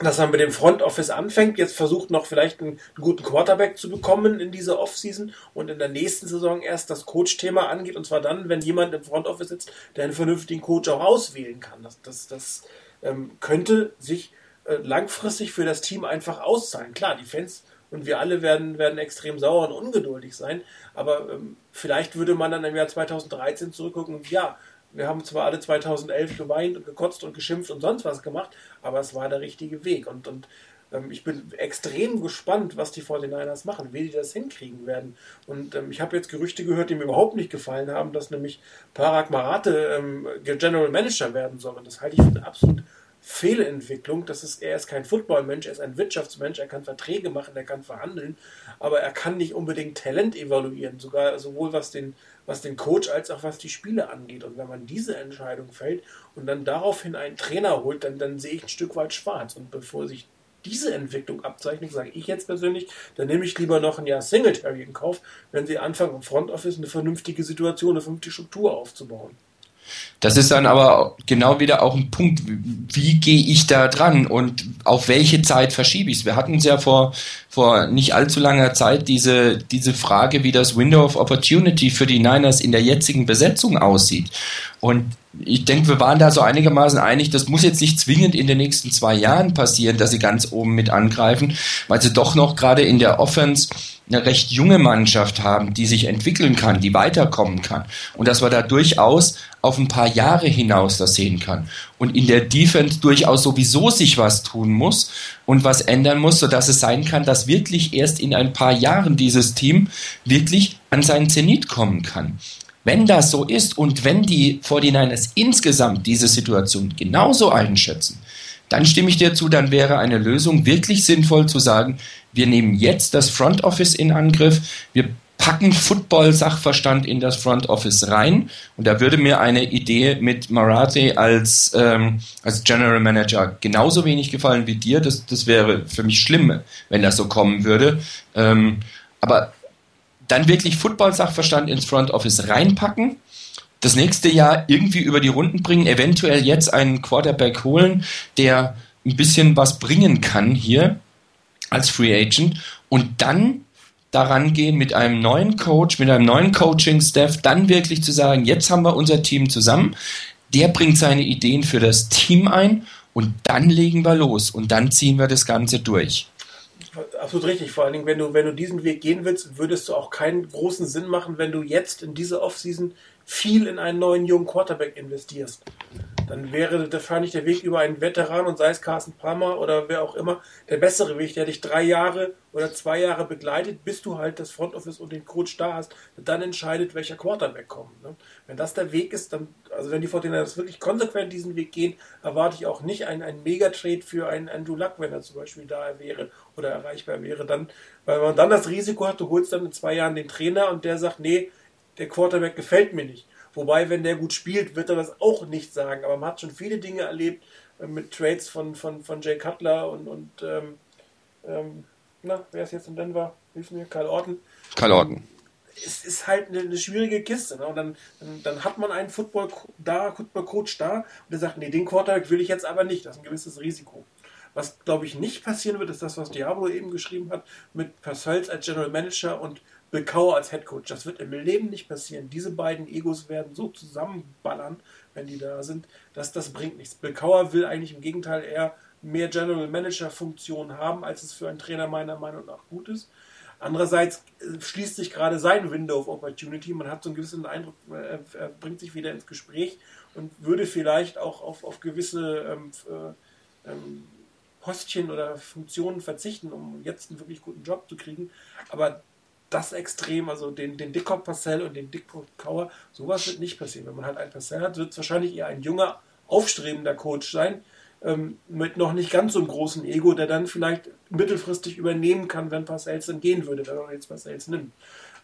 dass man mit dem Front Office anfängt, jetzt versucht noch vielleicht einen, einen guten Quarterback zu bekommen in dieser Offseason und in der nächsten Saison erst das Coach-Thema angeht und zwar dann, wenn jemand im Front Office sitzt, der einen vernünftigen Coach auch auswählen kann. Das, das, das ähm, könnte sich äh, langfristig für das Team einfach auszahlen. Klar, die Fans und wir alle werden, werden extrem sauer und ungeduldig sein, aber ähm, vielleicht würde man dann im Jahr 2013 zurückgucken und ja, wir haben zwar alle 2011 geweint und gekotzt und geschimpft und sonst was gemacht, aber es war der richtige Weg. Und, und ähm, ich bin extrem gespannt, was die 49ers machen, wie die das hinkriegen werden. Und ähm, ich habe jetzt Gerüchte gehört, die mir überhaupt nicht gefallen haben, dass nämlich Parag Marate ähm, General Manager werden soll. Und das halte ich für eine absolut Fehlentwicklung. Das ist, er ist kein Footballmensch, er ist ein Wirtschaftsmensch, er kann Verträge machen, er kann verhandeln, aber er kann nicht unbedingt Talent evaluieren, sogar sowohl was den, was den Coach als auch was die Spiele angeht. Und wenn man diese Entscheidung fällt und dann daraufhin einen Trainer holt, dann, dann sehe ich ein Stück weit schwarz. Und bevor sich diese Entwicklung abzeichnet, sage ich jetzt persönlich, dann nehme ich lieber noch ein Jahr Singletary in Kauf, wenn sie anfangen, im Front Office eine vernünftige Situation, eine vernünftige Struktur aufzubauen. Das ist dann aber genau wieder auch ein Punkt, wie gehe ich da dran und auf welche Zeit verschiebe ich es? Wir hatten es ja vor, vor nicht allzu langer Zeit diese, diese Frage, wie das Window of Opportunity für die Niners in der jetzigen Besetzung aussieht. Und ich denke, wir waren da so einigermaßen einig, das muss jetzt nicht zwingend in den nächsten zwei Jahren passieren, dass sie ganz oben mit angreifen, weil sie doch noch gerade in der Offense eine recht junge Mannschaft haben, die sich entwickeln kann, die weiterkommen kann. Und dass man da durchaus auf ein paar Jahre hinaus das sehen kann. Und in der Defense durchaus sowieso sich was tun muss und was ändern muss, sodass es sein kann, dass wirklich erst in ein paar Jahren dieses Team wirklich an seinen Zenit kommen kann. Wenn das so ist und wenn die 49ers insgesamt diese Situation genauso einschätzen, dann stimme ich dir zu, dann wäre eine Lösung wirklich sinnvoll zu sagen, wir nehmen jetzt das Front Office in Angriff, wir packen Football-Sachverstand in das Front Office rein und da würde mir eine Idee mit Marathi als, ähm, als General Manager genauso wenig gefallen wie dir. Das, das wäre für mich schlimm, wenn das so kommen würde. Ähm, aber dann wirklich Football-Sachverstand ins Front Office reinpacken das nächste Jahr irgendwie über die Runden bringen, eventuell jetzt einen Quarterback holen, der ein bisschen was bringen kann hier als Free Agent und dann daran gehen mit einem neuen Coach, mit einem neuen Coaching-Staff, dann wirklich zu sagen, jetzt haben wir unser Team zusammen, der bringt seine Ideen für das Team ein und dann legen wir los und dann ziehen wir das Ganze durch. Absolut richtig. Vor allen Dingen, wenn du, wenn du diesen Weg gehen willst, würdest du auch keinen großen Sinn machen, wenn du jetzt in diese Offseason viel in einen neuen jungen Quarterback investierst dann wäre wahrscheinlich der Weg über einen Veteran und sei es Carsten Palmer oder wer auch immer der bessere Weg, der dich drei Jahre oder zwei Jahre begleitet, bis du halt das Front Office und den Coach da hast, dann entscheidet, welcher Quarterback kommt. Ne? Wenn das der Weg ist, dann, also wenn die Fortinanders wirklich konsequent diesen Weg gehen, erwarte ich auch nicht einen, einen Megatrade für einen Andrew Luck, wenn er zum Beispiel da wäre oder erreichbar wäre, dann, weil man dann das Risiko hat, du holst dann in zwei Jahren den Trainer und der sagt, nee, der Quarterback gefällt mir nicht. Wobei, wenn der gut spielt, wird er das auch nicht sagen. Aber man hat schon viele Dinge erlebt äh, mit Trades von, von, von Jay Cutler und, und ähm, ähm, na, wer ist jetzt in Denver? Hilf mir, Karl Orton. Karl Orton. Es ist halt eine, eine schwierige Kiste. Ne? Und dann, dann, dann, hat man einen Football da, Football-Coach da und der sagt, nee, den Quarterback will ich jetzt aber nicht. Das ist ein gewisses Risiko. Was, glaube ich, nicht passieren wird, ist das, was Diablo eben geschrieben hat, mit Parcells als General Manager und Bill Cower als Head Coach. Das wird im Leben nicht passieren. Diese beiden Egos werden so zusammenballern, wenn die da sind, dass das bringt nichts. Bill Cower will eigentlich im Gegenteil eher mehr General Manager Funktion haben, als es für einen Trainer meiner Meinung nach gut ist. Andererseits äh, schließt sich gerade sein Window of Opportunity. Man hat so einen gewissen Eindruck, äh, er bringt sich wieder ins Gespräch und würde vielleicht auch auf, auf gewisse ähm, äh, ähm, Postchen oder Funktionen verzichten, um jetzt einen wirklich guten Job zu kriegen. Aber das Extrem, also den, den Dickkopf Parcell und den Dickkopf Kauer, sowas wird nicht passieren. Wenn man halt einen Parcell hat, wird es wahrscheinlich eher ein junger, aufstrebender Coach sein, ähm, mit noch nicht ganz so einem großen Ego, der dann vielleicht mittelfristig übernehmen kann, wenn Parcells dann gehen würde, wenn man jetzt Parcells nimmt.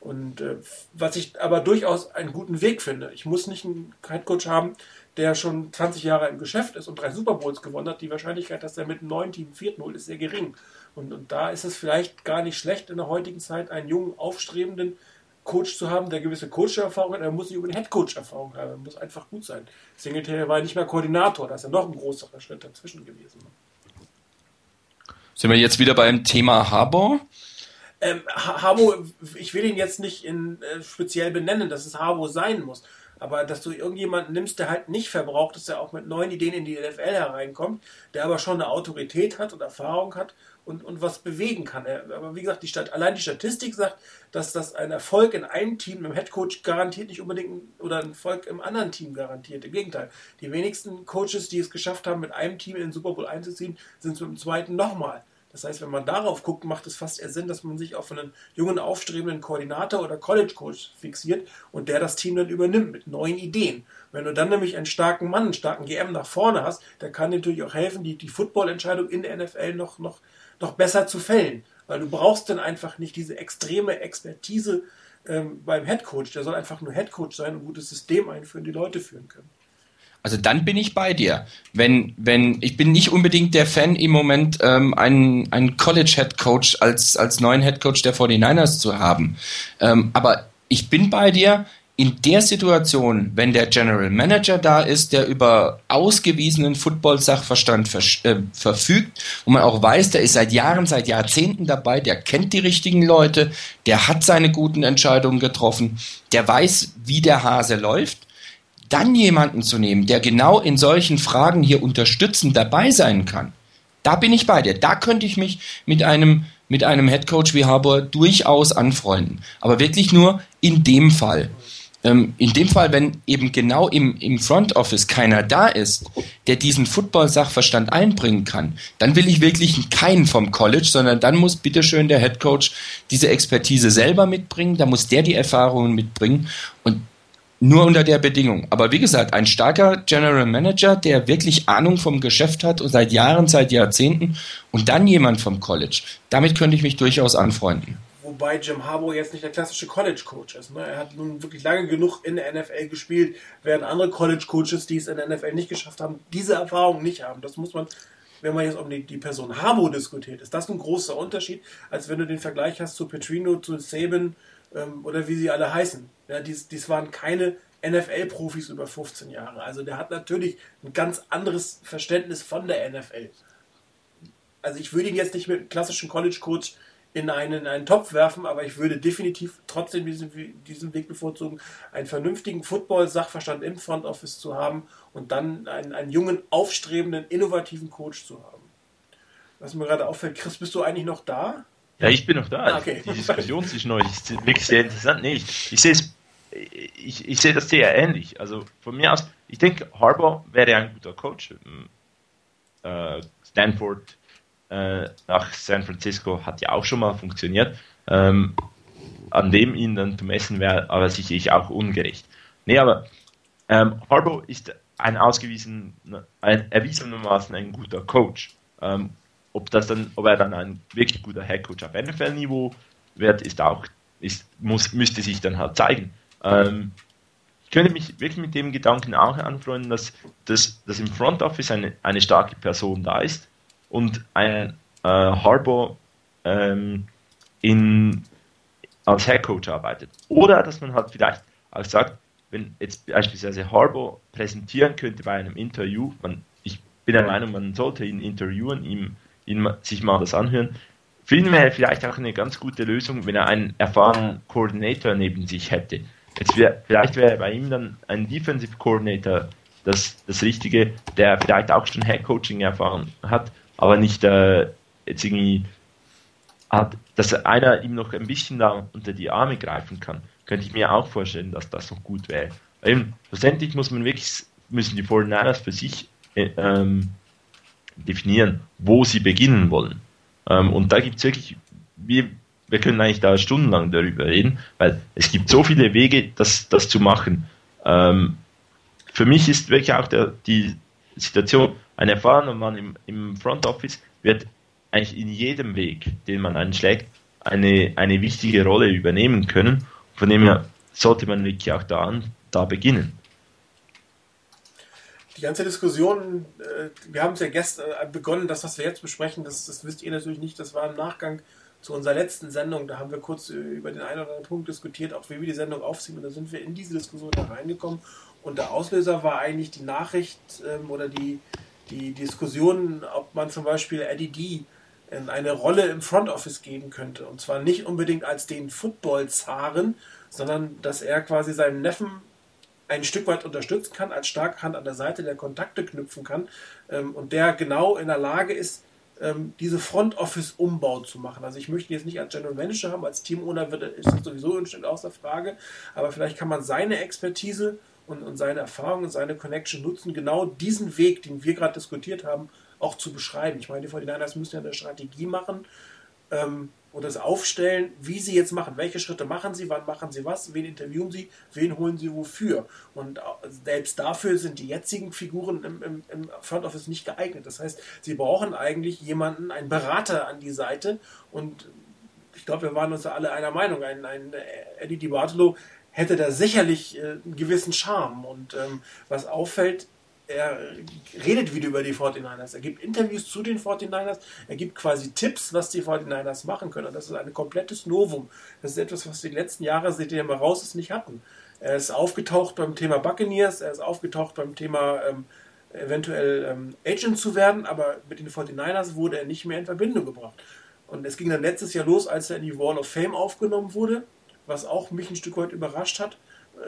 Und äh, was ich aber durchaus einen guten Weg finde. Ich muss nicht einen Headcoach haben, der schon 20 Jahre im Geschäft ist und drei Super Bowls gewonnen hat. Die Wahrscheinlichkeit, dass er mit einem neuen Team 4-0 ist sehr gering. Und, und da ist es vielleicht gar nicht schlecht, in der heutigen Zeit einen jungen, aufstrebenden Coach zu haben, der gewisse Coach-Erfahrung hat. Er muss nicht über eine Head-Coach-Erfahrung haben. Er muss einfach gut sein. Singletary war nicht mehr Koordinator. Da ist ja noch ein größerer Schritt dazwischen gewesen. Sind wir jetzt wieder beim Thema Harbour? Ähm, Harbo, ich will ihn jetzt nicht in, äh, speziell benennen, dass es Harbo sein muss. Aber dass du irgendjemanden nimmst, der halt nicht verbraucht ist, der auch mit neuen Ideen in die NFL hereinkommt, der aber schon eine Autorität hat und Erfahrung hat und, und was bewegen kann. Aber wie gesagt, die Stadt, allein die Statistik sagt, dass das ein Erfolg in einem Team im Headcoach garantiert nicht unbedingt oder ein Erfolg im anderen Team garantiert. Im Gegenteil. Die wenigsten Coaches, die es geschafft haben, mit einem Team in den Super Bowl einzuziehen, sind es mit dem zweiten nochmal. Das heißt, wenn man darauf guckt, macht es fast eher Sinn, dass man sich auf einen jungen, aufstrebenden Koordinator oder College Coach fixiert und der das Team dann übernimmt mit neuen Ideen. Wenn du dann nämlich einen starken Mann, einen starken GM nach vorne hast, der kann natürlich auch helfen, die, die Football-Entscheidung in der NFL noch, noch, noch besser zu fällen. Weil du brauchst dann einfach nicht diese extreme Expertise ähm, beim Headcoach. Der soll einfach nur Headcoach sein und ein gutes System einführen, die Leute führen können. Also dann bin ich bei dir. Wenn, wenn, ich bin nicht unbedingt der Fan im Moment, ähm, einen, einen College Head Coach als, als neuen Head Coach der 49ers zu haben. Ähm, aber ich bin bei dir. In der Situation, wenn der General Manager da ist, der über ausgewiesenen Football-Sachverstand ver äh, verfügt, wo man auch weiß, der ist seit Jahren, seit Jahrzehnten dabei, der kennt die richtigen Leute, der hat seine guten Entscheidungen getroffen, der weiß, wie der Hase läuft, dann jemanden zu nehmen, der genau in solchen Fragen hier unterstützend dabei sein kann, da bin ich bei dir. Da könnte ich mich mit einem, mit einem Headcoach wie Harbour durchaus anfreunden. Aber wirklich nur in dem Fall. Ähm, in dem Fall, wenn eben genau im, im Front Office keiner da ist, der diesen Football-Sachverstand einbringen kann, dann will ich wirklich keinen vom College, sondern dann muss bitteschön der Headcoach diese Expertise selber mitbringen, da muss der die Erfahrungen mitbringen und nur unter der Bedingung. Aber wie gesagt, ein starker General Manager, der wirklich Ahnung vom Geschäft hat und seit Jahren, seit Jahrzehnten und dann jemand vom College. Damit könnte ich mich durchaus anfreunden. Wobei Jim Harbour jetzt nicht der klassische College-Coach ist. Ne? Er hat nun wirklich lange genug in der NFL gespielt, während andere College-Coaches, die es in der NFL nicht geschafft haben, diese Erfahrung nicht haben. Das muss man wenn man jetzt um die, die Person Harbour diskutiert, ist das ein großer Unterschied, als wenn du den Vergleich hast zu Petrino, zu Saban ähm, oder wie sie alle heißen. Ja, dies, dies waren keine NFL-Profis über 15 Jahre. Also der hat natürlich ein ganz anderes Verständnis von der NFL. Also ich würde ihn jetzt nicht mit einem klassischen College-Coach in einen, in einen Topf werfen, aber ich würde definitiv trotzdem diesen, diesen Weg bevorzugen, einen vernünftigen Football-Sachverstand im Front Office zu haben und dann einen, einen jungen, aufstrebenden, innovativen Coach zu haben. was mir gerade auffällt, Chris, bist du eigentlich noch da? Ja, ich bin noch da. Ah, okay. Die Diskussion zwischen euch ist wirklich sehr interessant. Nee, ich, ich sehe es, ich, ich sehe das sehr ähnlich. Also von mir aus, ich denke, Harbour wäre ein guter Coach. Äh, Stanford äh, nach San Francisco hat ja auch schon mal funktioniert. Ähm, an dem ihn dann zu messen wäre aber sicherlich auch ungerecht. Nee, aber ähm, Harbour ist ein ausgewiesen, ein erwiesenermaßen ein guter Coach. Ähm, ob das dann, ob er dann ein wirklich guter Headcoach auf NFL-Niveau wird, ist auch, ist, muss, müsste sich dann halt zeigen. Ähm, ich könnte mich wirklich mit dem Gedanken auch anfreunden, dass, dass, dass im Front Office eine, eine starke Person da ist und ein äh, Harbour ähm, in, als Headcoach arbeitet. Oder dass man halt vielleicht auch sagt, wenn jetzt beispielsweise Harbour präsentieren könnte bei einem Interview, man, ich bin der Meinung, man sollte ihn interviewen, ihm ihn sich mal das anhören. Wäre vielleicht auch eine ganz gute Lösung, wenn er einen erfahrenen Koordinator neben sich hätte. Jetzt wär, vielleicht wäre bei ihm dann ein Defensive Coordinator das, das Richtige, der vielleicht auch schon Head Coaching erfahren hat, aber nicht äh, jetzt irgendwie hat, dass einer ihm noch ein bisschen da unter die Arme greifen kann. Könnte ich mir auch vorstellen, dass das noch gut wäre. Eben, schlussendlich muss man wirklich, müssen die 49ers für sich äh, ähm, definieren, wo sie beginnen wollen. Ähm, und da gibt es wirklich, wir, wir können eigentlich da stundenlang darüber reden, weil es gibt so viele Wege, das, das zu machen. Ähm, für mich ist wirklich auch der, die Situation, ein erfahrener Mann im, im Front Office wird eigentlich in jedem Weg, den man einschlägt, eine, eine wichtige Rolle übernehmen können. Von dem her sollte man wirklich auch da, an, da beginnen die ganze Diskussion, äh, wir haben es ja gestern äh, begonnen, das, was wir jetzt besprechen, das, das wisst ihr natürlich nicht, das war im Nachgang zu unserer letzten Sendung. Da haben wir kurz äh, über den einen oder anderen Punkt diskutiert, auch wie wir die Sendung aufziehen. Und da sind wir in diese Diskussion da reingekommen. Und der Auslöser war eigentlich die Nachricht ähm, oder die, die Diskussion, ob man zum Beispiel Eddie D eine Rolle im Front Office geben könnte. Und zwar nicht unbedingt als den Football-Zaren, sondern dass er quasi seinem Neffen ein Stück weit unterstützen kann, als starke Hand an der Seite, der Kontakte knüpfen kann ähm, und der genau in der Lage ist, ähm, diese Front Office Umbau zu machen. Also ich möchte ihn jetzt nicht als General Manager haben, als Team Owner wird, ist das sowieso ein außer Frage, aber vielleicht kann man seine Expertise und, und seine Erfahrung und seine Connection nutzen, genau diesen Weg, den wir gerade diskutiert haben, auch zu beschreiben. Ich meine, die 49ers müssen ja eine Strategie machen, ähm, und das Aufstellen, wie sie jetzt machen, welche Schritte machen sie, wann machen sie was, wen interviewen sie, wen holen sie wofür. Und selbst dafür sind die jetzigen Figuren im, im, im Front Office nicht geeignet. Das heißt, sie brauchen eigentlich jemanden, einen Berater an die Seite. Und ich glaube, wir waren uns alle einer Meinung. Ein, ein Eddie Di Bartolo hätte da sicherlich äh, einen gewissen Charme. Und ähm, was auffällt, er redet wieder über die 49ers. Er gibt Interviews zu den 49ers. Er gibt quasi Tipps, was die 49ers machen können. Und das ist ein komplettes Novum. Das ist etwas, was die letzten Jahre, seitdem er mal raus ist, nicht hatten. Er ist aufgetaucht beim Thema Buccaneers. Er ist aufgetaucht beim Thema ähm, eventuell ähm, Agent zu werden. Aber mit den 49ers wurde er nicht mehr in Verbindung gebracht. Und es ging dann letztes Jahr los, als er in die Wall of Fame aufgenommen wurde. Was auch mich ein Stück weit überrascht hat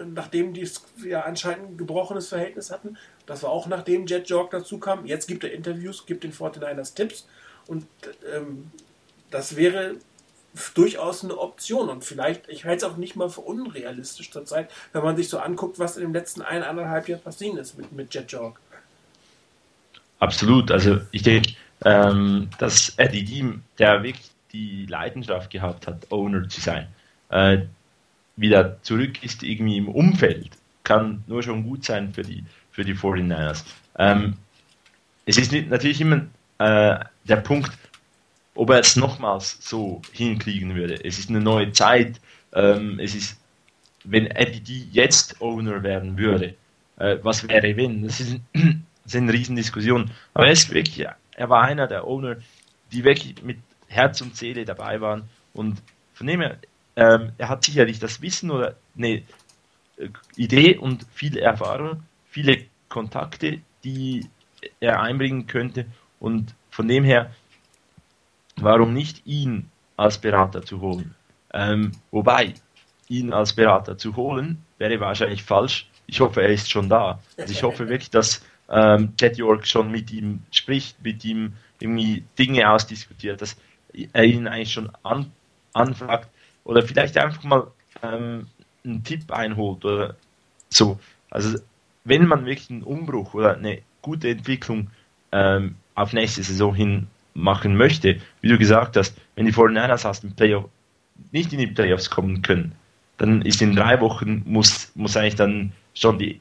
nachdem die ja anscheinend ein gebrochenes Verhältnis hatten. Das war auch nachdem Jet Jork dazu kam. Jetzt gibt er Interviews, gibt den 49ers Tipps und ähm, das wäre durchaus eine Option und vielleicht, ich halte es auch nicht mal für unrealistisch zurzeit, wenn man sich so anguckt, was in den letzten eineinhalb Jahren passiert ist mit, mit Jet Jork. Absolut, also ich denke, ähm, dass Eddie Deem, der wirklich die Leidenschaft gehabt hat, Owner zu sein, äh, wieder zurück ist irgendwie im Umfeld, kann nur schon gut sein für die, für die 49ers. Ähm, es ist natürlich immer äh, der Punkt, ob er es nochmals so hinkriegen würde. Es ist eine neue Zeit. Ähm, es ist, wenn Eddie D jetzt Owner werden würde, äh, was wäre wenn? Das ist, das *clears throat* ist eine Riesendiskussion. Aber er ist wirklich, er war einer der Owner, die wirklich mit Herz und Seele dabei waren. Und von dem her, ähm, er hat sicherlich das Wissen oder eine äh, Idee und viel Erfahrung, viele Kontakte, die er einbringen könnte. Und von dem her, warum nicht ihn als Berater zu holen? Ähm, wobei, ihn als Berater zu holen, wäre wahrscheinlich falsch. Ich hoffe, er ist schon da. Also ich hoffe wirklich, dass, ähm, Jet York schon mit ihm spricht, mit ihm irgendwie Dinge ausdiskutiert, dass er ihn eigentlich schon an, anfragt oder vielleicht einfach mal ähm, einen Tipp einholt oder so. Also wenn man wirklich einen Umbruch oder eine gute Entwicklung ähm, auf nächste Saison hin machen möchte, wie du gesagt hast, wenn die 49ers aus dem Playoff nicht in die Playoffs kommen können, dann ist in drei Wochen muss, muss eigentlich dann schon die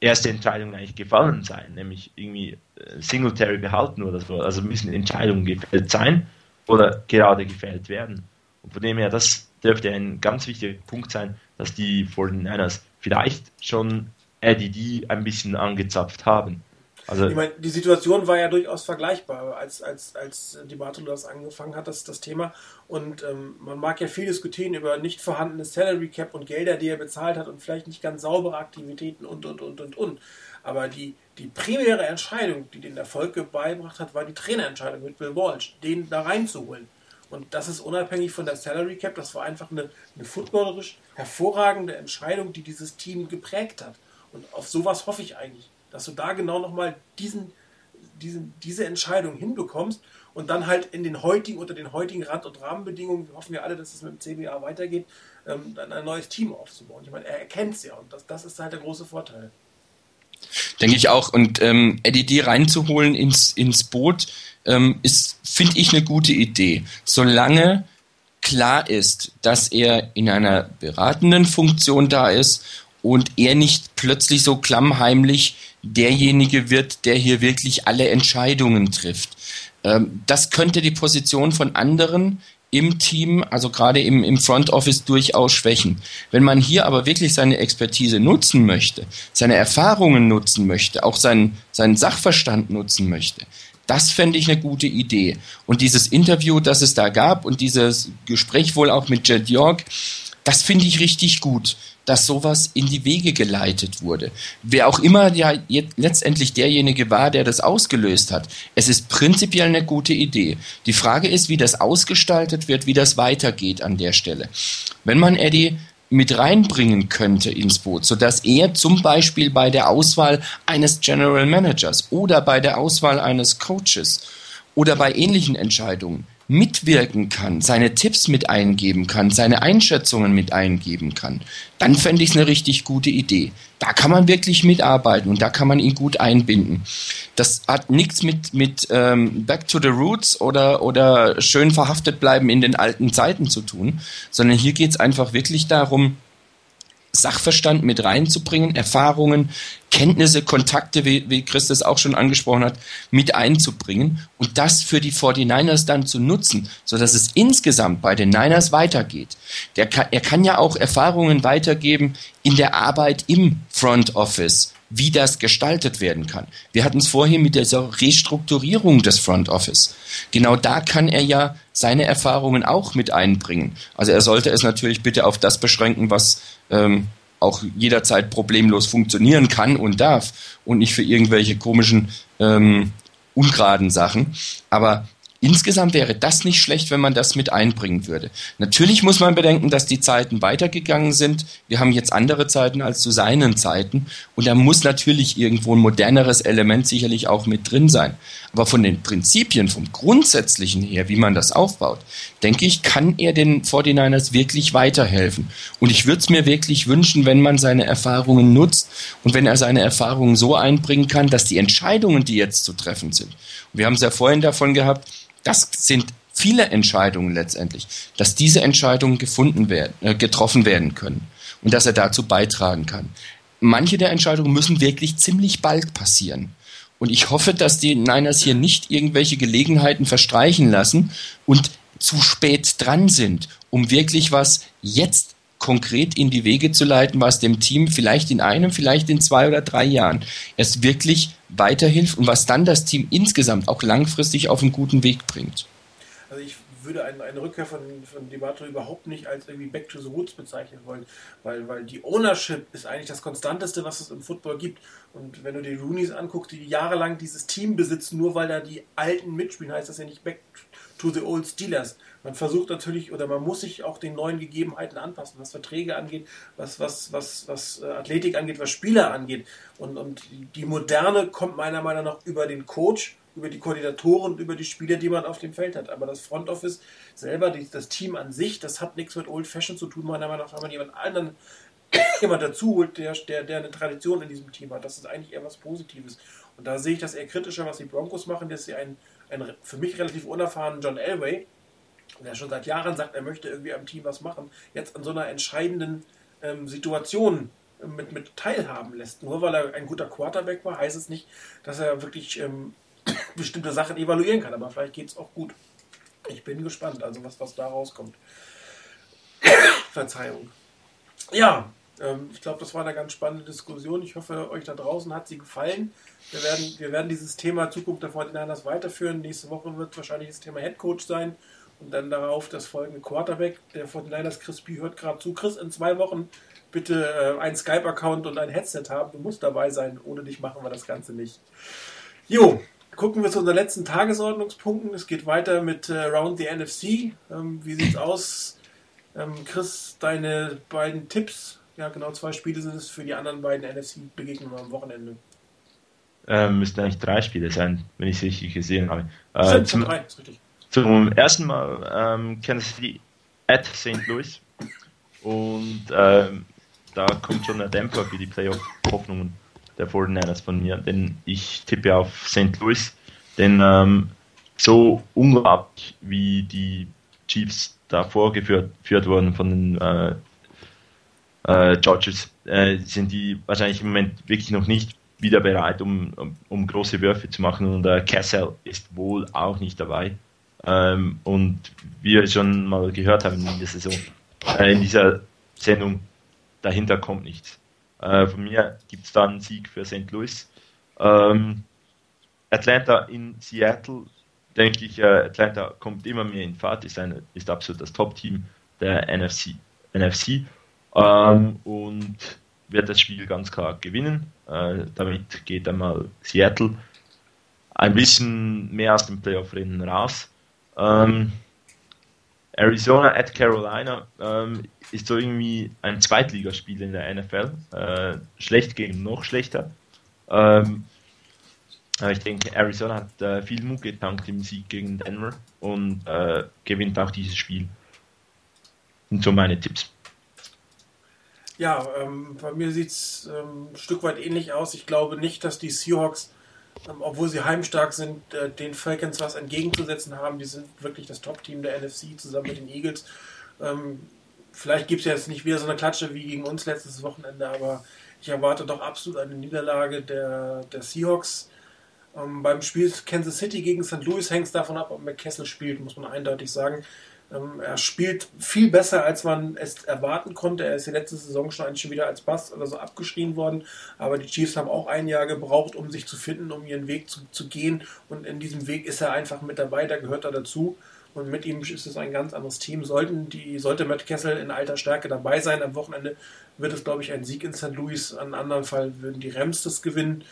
erste Entscheidung eigentlich gefallen sein, nämlich irgendwie äh, Singletary behalten oder so. Also müssen Entscheidungen gefällt sein oder gerade gefällt werden. Und von dem her, das dürfte ein ganz wichtiger Punkt sein, dass die 49ers vielleicht schon Eddie D ein bisschen angezapft haben. Also ich meine, die Situation war ja durchaus vergleichbar, als, als, als die Bartolo das angefangen hat, das, das Thema. Und ähm, man mag ja viel diskutieren über nicht vorhandenes Salary Cap und Gelder, die er bezahlt hat und vielleicht nicht ganz saubere Aktivitäten und, und, und, und, und. Aber die, die primäre Entscheidung, die den Erfolg beigebracht hat, war die Trainerentscheidung mit Bill Walsh, den da reinzuholen. Und das ist unabhängig von der Salary Cap, das war einfach eine, eine footballerisch hervorragende Entscheidung, die dieses Team geprägt hat. Und auf sowas hoffe ich eigentlich dass du da genau nochmal diesen, diesen, diese Entscheidung hinbekommst und dann halt in den heutigen, unter den heutigen Rand- und Rahmenbedingungen, hoffen wir alle, dass es mit dem CBA weitergeht, ähm, dann ein neues Team aufzubauen. Ich meine, er erkennt es ja und das, das ist halt der große Vorteil. Denke ich auch. Und ähm, D reinzuholen ins, ins Boot ähm, ist, finde ich, eine gute Idee. Solange klar ist, dass er in einer beratenden Funktion da ist und er nicht plötzlich so klammheimlich derjenige wird, der hier wirklich alle Entscheidungen trifft. Ähm, das könnte die Position von anderen im Team, also gerade im, im Front Office durchaus schwächen. Wenn man hier aber wirklich seine Expertise nutzen möchte, seine Erfahrungen nutzen möchte, auch seinen, seinen Sachverstand nutzen möchte, das fände ich eine gute Idee. Und dieses Interview, das es da gab und dieses Gespräch wohl auch mit Jed York, das finde ich richtig gut dass sowas in die Wege geleitet wurde. Wer auch immer ja letztendlich derjenige war, der das ausgelöst hat. Es ist prinzipiell eine gute Idee. Die Frage ist, wie das ausgestaltet wird, wie das weitergeht an der Stelle. Wenn man Eddie mit reinbringen könnte ins Boot, sodass er zum Beispiel bei der Auswahl eines General Managers oder bei der Auswahl eines Coaches oder bei ähnlichen Entscheidungen mitwirken kann, seine Tipps mit eingeben kann, seine Einschätzungen mit eingeben kann, dann fände ich es eine richtig gute Idee. Da kann man wirklich mitarbeiten und da kann man ihn gut einbinden. Das hat nichts mit, mit ähm, Back to the Roots oder, oder schön verhaftet bleiben in den alten Zeiten zu tun, sondern hier geht es einfach wirklich darum, Sachverstand mit reinzubringen, Erfahrungen, Kenntnisse, Kontakte, wie, wie Chris auch schon angesprochen hat, mit einzubringen und das für die 49ers dann zu nutzen, sodass es insgesamt bei den Niners weitergeht. Der kann, er kann ja auch Erfahrungen weitergeben in der Arbeit im Front Office, wie das gestaltet werden kann. Wir hatten es vorhin mit dieser Restrukturierung des Front Office. Genau da kann er ja seine Erfahrungen auch mit einbringen. Also er sollte es natürlich bitte auf das beschränken, was ähm, auch jederzeit problemlos funktionieren kann und darf und nicht für irgendwelche komischen ähm, ungeraden Sachen. Aber Insgesamt wäre das nicht schlecht, wenn man das mit einbringen würde. Natürlich muss man bedenken, dass die Zeiten weitergegangen sind. Wir haben jetzt andere Zeiten als zu seinen Zeiten. Und da muss natürlich irgendwo ein moderneres Element sicherlich auch mit drin sein. Aber von den Prinzipien, vom Grundsätzlichen her, wie man das aufbaut, denke ich, kann er den 49ers wirklich weiterhelfen. Und ich würde es mir wirklich wünschen, wenn man seine Erfahrungen nutzt und wenn er seine Erfahrungen so einbringen kann, dass die Entscheidungen, die jetzt zu treffen sind, wir haben es ja vorhin davon gehabt, das sind viele Entscheidungen letztendlich, dass diese Entscheidungen gefunden werden, äh, getroffen werden können und dass er dazu beitragen kann. Manche der Entscheidungen müssen wirklich ziemlich bald passieren. Und ich hoffe, dass die Niners hier nicht irgendwelche Gelegenheiten verstreichen lassen und zu spät dran sind, um wirklich was jetzt konkret in die Wege zu leiten, was dem Team vielleicht in einem, vielleicht in zwei oder drei Jahren erst wirklich weiterhilft und was dann das Team insgesamt auch langfristig auf einen guten Weg bringt. Also ich würde eine, eine Rückkehr von, von Debato überhaupt nicht als irgendwie Back to the Woods bezeichnen wollen, weil, weil die Ownership ist eigentlich das Konstanteste, was es im Football gibt. Und wenn du die Roonies anguckst, die jahrelang dieses Team besitzen, nur weil da die Alten mitspielen, heißt das ja nicht Back to the Old Steelers. Man versucht natürlich oder man muss sich auch den neuen Gegebenheiten anpassen, was Verträge angeht, was, was, was, was äh, Athletik angeht, was Spieler angeht. Und, und die Moderne kommt meiner Meinung nach über den Coach über die Koordinatoren über die Spieler, die man auf dem Feld hat. Aber das Front Office selber, das Team an sich, das hat nichts mit Old Fashion zu tun, meiner Meinung nach, wenn man jemand anderen *coughs* jemand dazu holt, der, der, der eine Tradition in diesem Team hat. Das ist eigentlich eher was Positives. Und da sehe ich das eher kritischer, was die Broncos machen, dass sie einen, einen für mich relativ unerfahrenen John Elway, der schon seit Jahren sagt, er möchte irgendwie am Team was machen, jetzt an so einer entscheidenden ähm, Situation mit, mit teilhaben lässt. Nur weil er ein guter Quarterback war, heißt es nicht, dass er wirklich ähm, *coughs* bestimmte Sachen evaluieren kann, aber vielleicht geht es auch gut. Ich bin gespannt, also was, was da rauskommt. *coughs* Verzeihung. Ja, ähm, ich glaube, das war eine ganz spannende Diskussion. Ich hoffe, euch da draußen hat sie gefallen. Wir werden, wir werden dieses Thema Zukunft der 49ers weiterführen. Nächste Woche wird wahrscheinlich das Thema Headcoach sein und dann darauf das folgende Quarterback. Der 49ers Crispy hört gerade zu. Chris, in zwei Wochen bitte äh, einen Skype-Account und ein Headset haben. Du musst dabei sein. Ohne dich machen wir das Ganze nicht. Jo, gucken wir zu unseren letzten Tagesordnungspunkten. Es geht weiter mit äh, Round the NFC. Ähm, wie sieht's aus? Ähm, Chris, deine beiden Tipps. Ja, genau zwei Spiele sind es für die anderen beiden NFC-Begegnungen am Wochenende. Ähm, müssten eigentlich drei Spiele sein, wenn ich es richtig gesehen habe. Äh, zum, drei, ist richtig. Zum ersten Mal ähm, Kansas City at St. Louis. Und ähm, da kommt schon ein Dämpfer für die Playoff-Hoffnungen der 49ers von mir, denn ich tippe auf St. Louis, denn ähm, so unglaublich wie die Chiefs da vorgeführt wurden von den äh, äh, Chargers, äh, sind die wahrscheinlich im Moment wirklich noch nicht wieder bereit, um, um, um große Würfe zu machen und äh, Cassell ist wohl auch nicht dabei. Ähm, und wie wir schon mal gehört haben in, der Saison, äh, in dieser Sendung, dahinter kommt nichts. Äh, von mir gibt es dann einen Sieg für St. Louis. Ähm, Atlanta in Seattle, denke ich, äh, Atlanta kommt immer mehr in Fahrt, ist, ein, ist absolut das Top-Team der NFC. NFC ähm, und wird das Spiel ganz klar gewinnen. Äh, damit geht einmal Seattle ein bisschen mehr aus dem Playoff-Rennen raus. Ähm, Arizona at Carolina ähm, ist so irgendwie ein Zweitligaspiel in der NFL. Äh, schlecht gegen noch schlechter. Ähm, aber ich denke, Arizona hat äh, viel Mut getankt im Sieg gegen Denver und äh, gewinnt auch dieses Spiel. Und so meine Tipps. Ja, ähm, bei mir sieht es ähm, ein Stück weit ähnlich aus. Ich glaube nicht, dass die Seahawks obwohl sie heimstark sind, äh, den Falcons was entgegenzusetzen haben. Die sind wirklich das Top-Team der NFC zusammen mit den Eagles. Ähm, vielleicht gibt es jetzt nicht wieder so eine Klatsche wie gegen uns letztes Wochenende, aber ich erwarte doch absolut eine Niederlage der, der Seahawks. Ähm, beim Spiel Kansas City gegen St. Louis hängt es davon ab, ob McKessel spielt, muss man eindeutig sagen. Ähm, er spielt viel besser, als man es erwarten konnte. Er ist die letzte Saison schon eigentlich wieder als Bass oder so abgeschrien worden. Aber die Chiefs haben auch ein Jahr gebraucht, um sich zu finden, um ihren Weg zu, zu gehen. Und in diesem Weg ist er einfach mit dabei, da gehört er dazu. Und mit ihm ist es ein ganz anderes Team. Sollten die, sollte Matt Kessel in alter Stärke dabei sein am Wochenende, wird es, glaube ich, ein Sieg in St. Louis. An anderen Fall würden die Rams das gewinnen.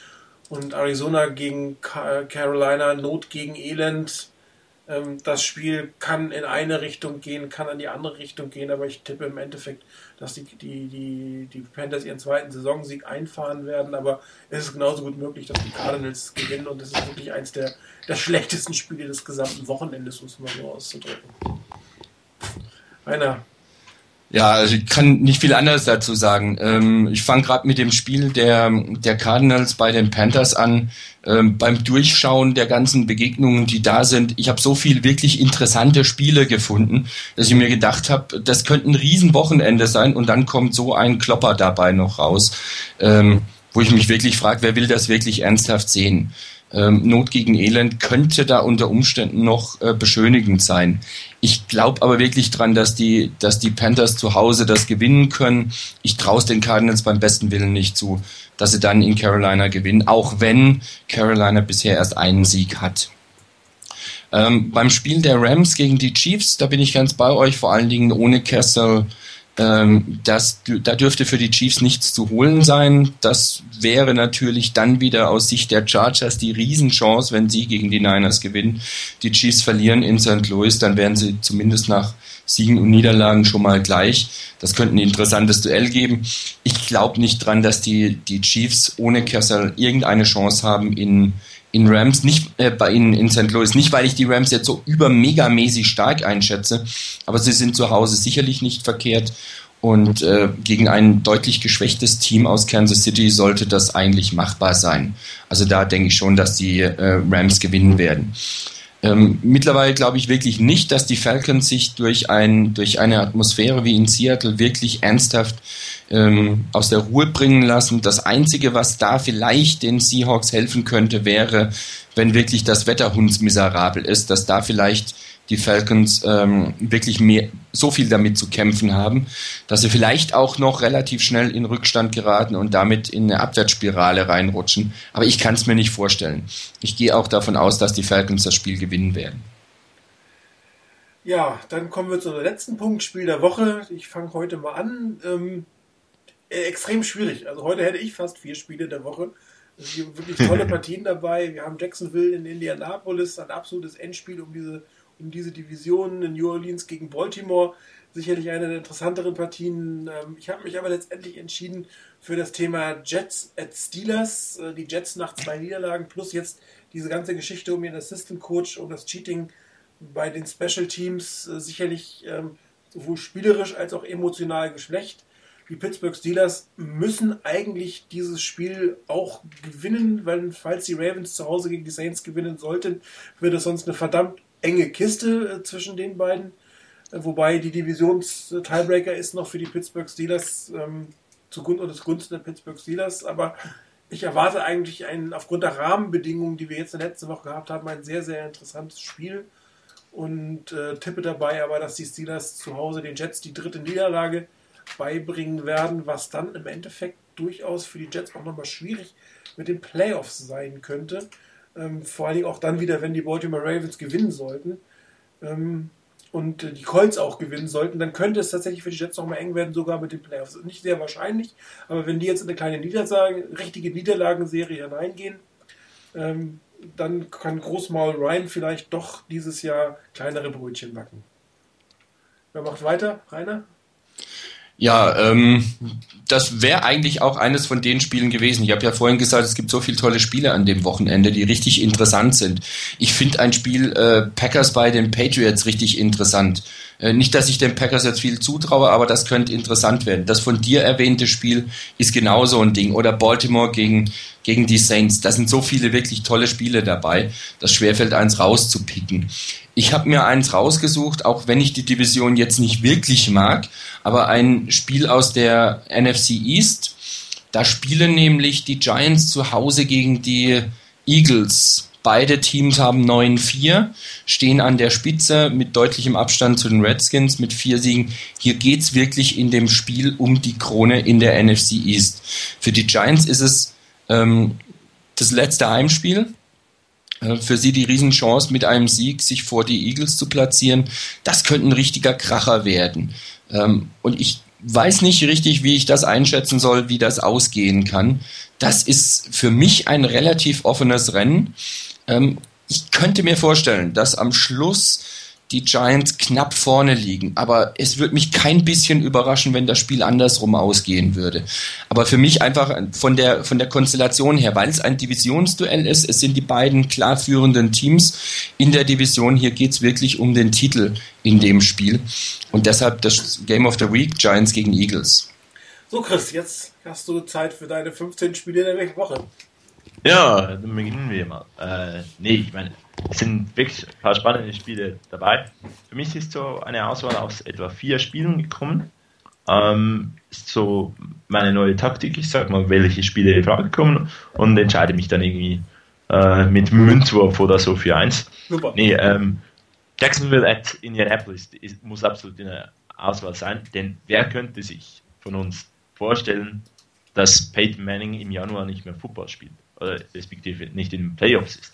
Und Arizona gegen Carolina, Not gegen Elend das Spiel kann in eine Richtung gehen, kann in die andere Richtung gehen, aber ich tippe im Endeffekt, dass die, die, die, die Panthers ihren zweiten Saisonsieg einfahren werden, aber es ist genauso gut möglich, dass die Cardinals gewinnen und es ist wirklich eins der, der schlechtesten Spiele des gesamten Wochenendes, um es mal so auszudrücken. Rainer, ja, also ich kann nicht viel anderes dazu sagen. Ähm, ich fange gerade mit dem Spiel der, der Cardinals bei den Panthers an. Ähm, beim Durchschauen der ganzen Begegnungen, die da sind, ich habe so viel wirklich interessante Spiele gefunden, dass ich mir gedacht habe, das könnte ein Riesenwochenende sein und dann kommt so ein Klopper dabei noch raus, ähm, wo ich mich wirklich frage, wer will das wirklich ernsthaft sehen? Ähm, Not gegen Elend könnte da unter Umständen noch äh, beschönigend sein. Ich glaube aber wirklich dran, dass die, dass die Panthers zu Hause das gewinnen können. Ich traue es den Cardinals beim besten Willen nicht zu, dass sie dann in Carolina gewinnen, auch wenn Carolina bisher erst einen Sieg hat. Ähm, beim Spiel der Rams gegen die Chiefs, da bin ich ganz bei euch, vor allen Dingen ohne Kessel. Ähm, das, da dürfte für die Chiefs nichts zu holen sein. Das wäre natürlich dann wieder aus Sicht der Chargers die Riesenchance, wenn sie gegen die Niners gewinnen. Die Chiefs verlieren in St. Louis, dann wären sie zumindest nach Siegen und Niederlagen schon mal gleich. Das könnte ein interessantes Duell geben. Ich glaube nicht dran, dass die, die Chiefs ohne Kessel irgendeine Chance haben in, in Rams, nicht äh, ihnen in St. Louis, nicht weil ich die Rams jetzt so übermegamäßig stark einschätze, aber sie sind zu Hause sicherlich nicht verkehrt und äh, gegen ein deutlich geschwächtes Team aus Kansas City sollte das eigentlich machbar sein. Also da denke ich schon, dass die äh, Rams gewinnen werden. Ähm, mittlerweile glaube ich wirklich nicht, dass die Falcons sich durch, ein, durch eine Atmosphäre wie in Seattle wirklich ernsthaft ähm, aus der Ruhe bringen lassen. Das Einzige, was da vielleicht den Seahawks helfen könnte, wäre, wenn wirklich das Wetter hundsmiserabel ist, dass da vielleicht die Falcons ähm, wirklich mehr, so viel damit zu kämpfen haben, dass sie vielleicht auch noch relativ schnell in Rückstand geraten und damit in eine Abwärtsspirale reinrutschen. Aber ich kann es mir nicht vorstellen. Ich gehe auch davon aus, dass die Falcons das Spiel gewinnen werden. Ja, dann kommen wir zu zum letzten Punkt, Spiel der Woche. Ich fange heute mal an. Ähm, äh, extrem schwierig. Also heute hätte ich fast vier Spiele der Woche. Es sind wirklich tolle *laughs* Partien dabei. Wir haben Jacksonville in Indianapolis, ein absolutes Endspiel um diese um diese Division in New Orleans gegen Baltimore. Sicherlich eine der interessanteren Partien. Ähm, ich habe mich aber letztendlich entschieden für das Thema Jets at Steelers. Äh, die Jets nach zwei Niederlagen plus jetzt diese ganze Geschichte um ihren Assistant Coach, um das Cheating bei den Special Teams. Äh, sicherlich ähm, sowohl spielerisch als auch emotional geschwächt. Die Pittsburgh Steelers müssen eigentlich dieses Spiel auch gewinnen, weil falls die Ravens zu Hause gegen die Saints gewinnen sollten, wird es sonst eine verdammt enge Kiste äh, zwischen den beiden. Äh, wobei die Divisions-Tiebreaker ist noch für die Pittsburgh Steelers ähm, zugunsten oder der Pittsburgh Steelers. Aber ich erwarte eigentlich ein, aufgrund der Rahmenbedingungen, die wir jetzt in der letzten Woche gehabt haben, ein sehr, sehr interessantes Spiel. Und äh, tippe dabei aber, dass die Steelers zu Hause den Jets die dritte Niederlage beibringen werden, was dann im Endeffekt durchaus für die Jets auch nochmal schwierig mit den Playoffs sein könnte. Ähm, vor allen Dingen auch dann wieder, wenn die Baltimore Ravens gewinnen sollten ähm, und äh, die Colts auch gewinnen sollten, dann könnte es tatsächlich für die Jets nochmal eng werden, sogar mit den Playoffs. Nicht sehr wahrscheinlich, aber wenn die jetzt in eine kleine Niedersage, richtige Niederlagenserie hineingehen, ähm, dann kann Großmaul Ryan vielleicht doch dieses Jahr kleinere Brötchen backen. Wer macht weiter? Rainer? Ja, ähm, das wäre eigentlich auch eines von den Spielen gewesen. Ich habe ja vorhin gesagt, es gibt so viele tolle Spiele an dem Wochenende, die richtig interessant sind. Ich finde ein Spiel äh, Packers bei den Patriots richtig interessant. Äh, nicht, dass ich den Packers jetzt viel zutraue, aber das könnte interessant werden. Das von dir erwähnte Spiel ist genauso ein Ding. Oder Baltimore gegen, gegen die Saints. Da sind so viele wirklich tolle Spiele dabei, dass schwerfällt, eins rauszupicken. Ich habe mir eins rausgesucht, auch wenn ich die Division jetzt nicht wirklich mag, aber ein Spiel aus der NFC East. Da spielen nämlich die Giants zu Hause gegen die Eagles. Beide Teams haben 9-4, stehen an der Spitze mit deutlichem Abstand zu den Redskins mit vier Siegen. Hier geht es wirklich in dem Spiel um die Krone in der NFC East. Für die Giants ist es ähm, das letzte Heimspiel. Äh, für sie die Riesenchance, mit einem Sieg sich vor die Eagles zu platzieren. Das könnte ein richtiger Kracher werden. Ähm, und ich weiß nicht richtig, wie ich das einschätzen soll, wie das ausgehen kann. Das ist für mich ein relativ offenes Rennen. Ähm, ich könnte mir vorstellen, dass am Schluss die Giants knapp vorne liegen. Aber es würde mich kein bisschen überraschen, wenn das Spiel andersrum ausgehen würde. Aber für mich einfach von der, von der Konstellation her, weil es ein Divisionsduell ist, es sind die beiden klar führenden Teams in der Division. Hier geht es wirklich um den Titel in dem Spiel. Und deshalb das Game of the Week, Giants gegen Eagles. So, Chris, jetzt hast du Zeit für deine 15 Spiele der Woche. Ja, dann beginnen wir mal. Äh, nee, ich meine, es sind wirklich ein paar spannende Spiele dabei. Für mich ist so eine Auswahl aus etwa vier Spielen gekommen. Ähm, ist so meine neue Taktik. Ich sag mal, welche Spiele in Frage kommen und entscheide mich dann irgendwie äh, mit Münzwurf oder so für eins. Super. Nee, ähm, Jacksonville at Indianapolis ist, muss absolut in der Auswahl sein, denn wer könnte sich von uns vorstellen, dass Peyton Manning im Januar nicht mehr Football spielt? oder respektive nicht in den Playoffs ist.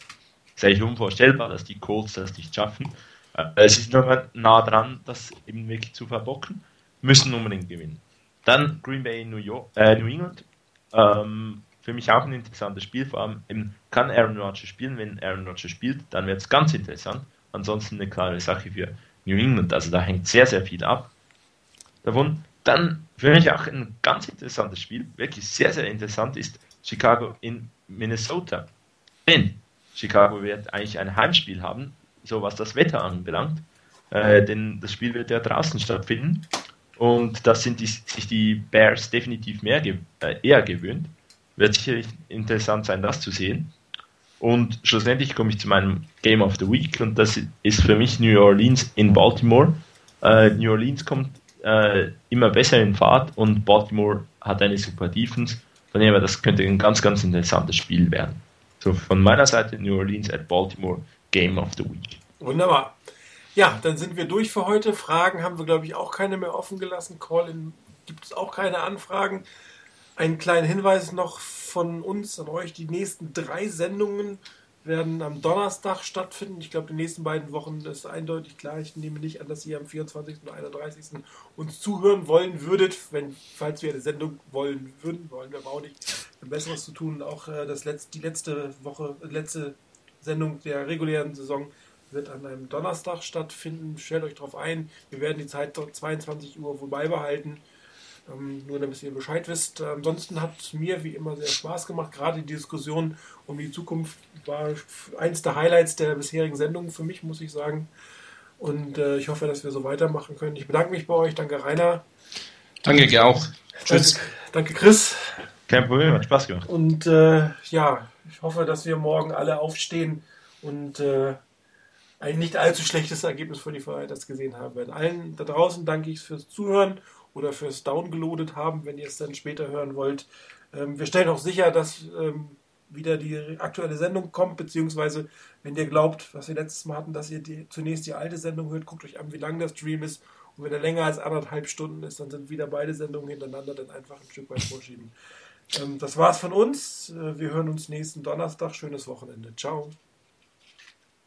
Ist eigentlich unvorstellbar, dass die Colts das nicht schaffen. Äh, sie sind noch nah dran, das eben wirklich zu verbocken, müssen unbedingt gewinnen. Dann Green Bay, New, York, äh, New England. Ähm, für mich auch ein interessantes Spiel, vor allem eben, kann Aaron Rodgers spielen. Wenn Aaron Rodgers spielt, dann wird es ganz interessant. Ansonsten eine klare Sache für New England. Also da hängt sehr, sehr viel ab davon. Dann für mich auch ein ganz interessantes Spiel, wirklich sehr, sehr interessant ist Chicago in Minnesota. Denn Chicago wird eigentlich ein Heimspiel haben, so was das Wetter anbelangt. Äh, denn das Spiel wird ja draußen stattfinden. Und das sind die, sich die Bears definitiv mehr, äh, eher gewöhnt. Wird sicherlich interessant sein, das zu sehen. Und schlussendlich komme ich zu meinem Game of the Week und das ist für mich New Orleans in Baltimore. Äh, New Orleans kommt äh, immer besser in Fahrt und Baltimore hat eine super Defense. Von dem her, das könnte ein ganz, ganz interessantes Spiel werden. So von meiner Seite New Orleans at Baltimore Game of the Week. Wunderbar. Ja, dann sind wir durch für heute. Fragen haben wir, glaube ich, auch keine mehr offen gelassen. Call-in gibt es auch keine Anfragen. Einen kleinen Hinweis noch von uns an euch. Die nächsten drei Sendungen werden am Donnerstag stattfinden. Ich glaube, die nächsten beiden Wochen ist eindeutig klar. Ich nehme nicht an, dass ihr am 24. und 31. uns zuhören wollen würdet, wenn, falls wir eine Sendung wollen würden, wollen wir aber auch nicht, ein Besseres zu tun. Auch äh, das letzte, die letzte Woche, letzte Sendung der regulären Saison wird an einem Donnerstag stattfinden. Stellt euch darauf ein. Wir werden die Zeit 22 Uhr wohl beibehalten. Ähm, nur damit ihr Bescheid wisst. Ansonsten hat mir wie immer sehr Spaß gemacht. Gerade die Diskussion um die Zukunft war eins der Highlights der bisherigen Sendung für mich, muss ich sagen. Und äh, ich hoffe, dass wir so weitermachen können. Ich bedanke mich bei euch. Danke, Rainer. Danke, dir auch. Tschüss. Danke, danke, Chris. Kein Problem, hat Spaß gemacht. Und äh, ja, ich hoffe, dass wir morgen alle aufstehen und äh, ein nicht allzu schlechtes Ergebnis für die Freiheit gesehen haben werden. Allen da draußen danke ich fürs Zuhören oder fürs Downgeloadet haben, wenn ihr es dann später hören wollt. Ähm, wir stellen auch sicher, dass ähm, wieder die aktuelle Sendung kommt, beziehungsweise wenn ihr glaubt, was wir letztes Mal hatten, dass ihr die, zunächst die alte Sendung hört, guckt euch an, wie lang der Stream ist. Und wenn er länger als anderthalb Stunden ist, dann sind wieder beide Sendungen hintereinander dann einfach ein Stück weit vorschieben. Ähm, das war's von uns. Äh, wir hören uns nächsten Donnerstag. Schönes Wochenende. Ciao.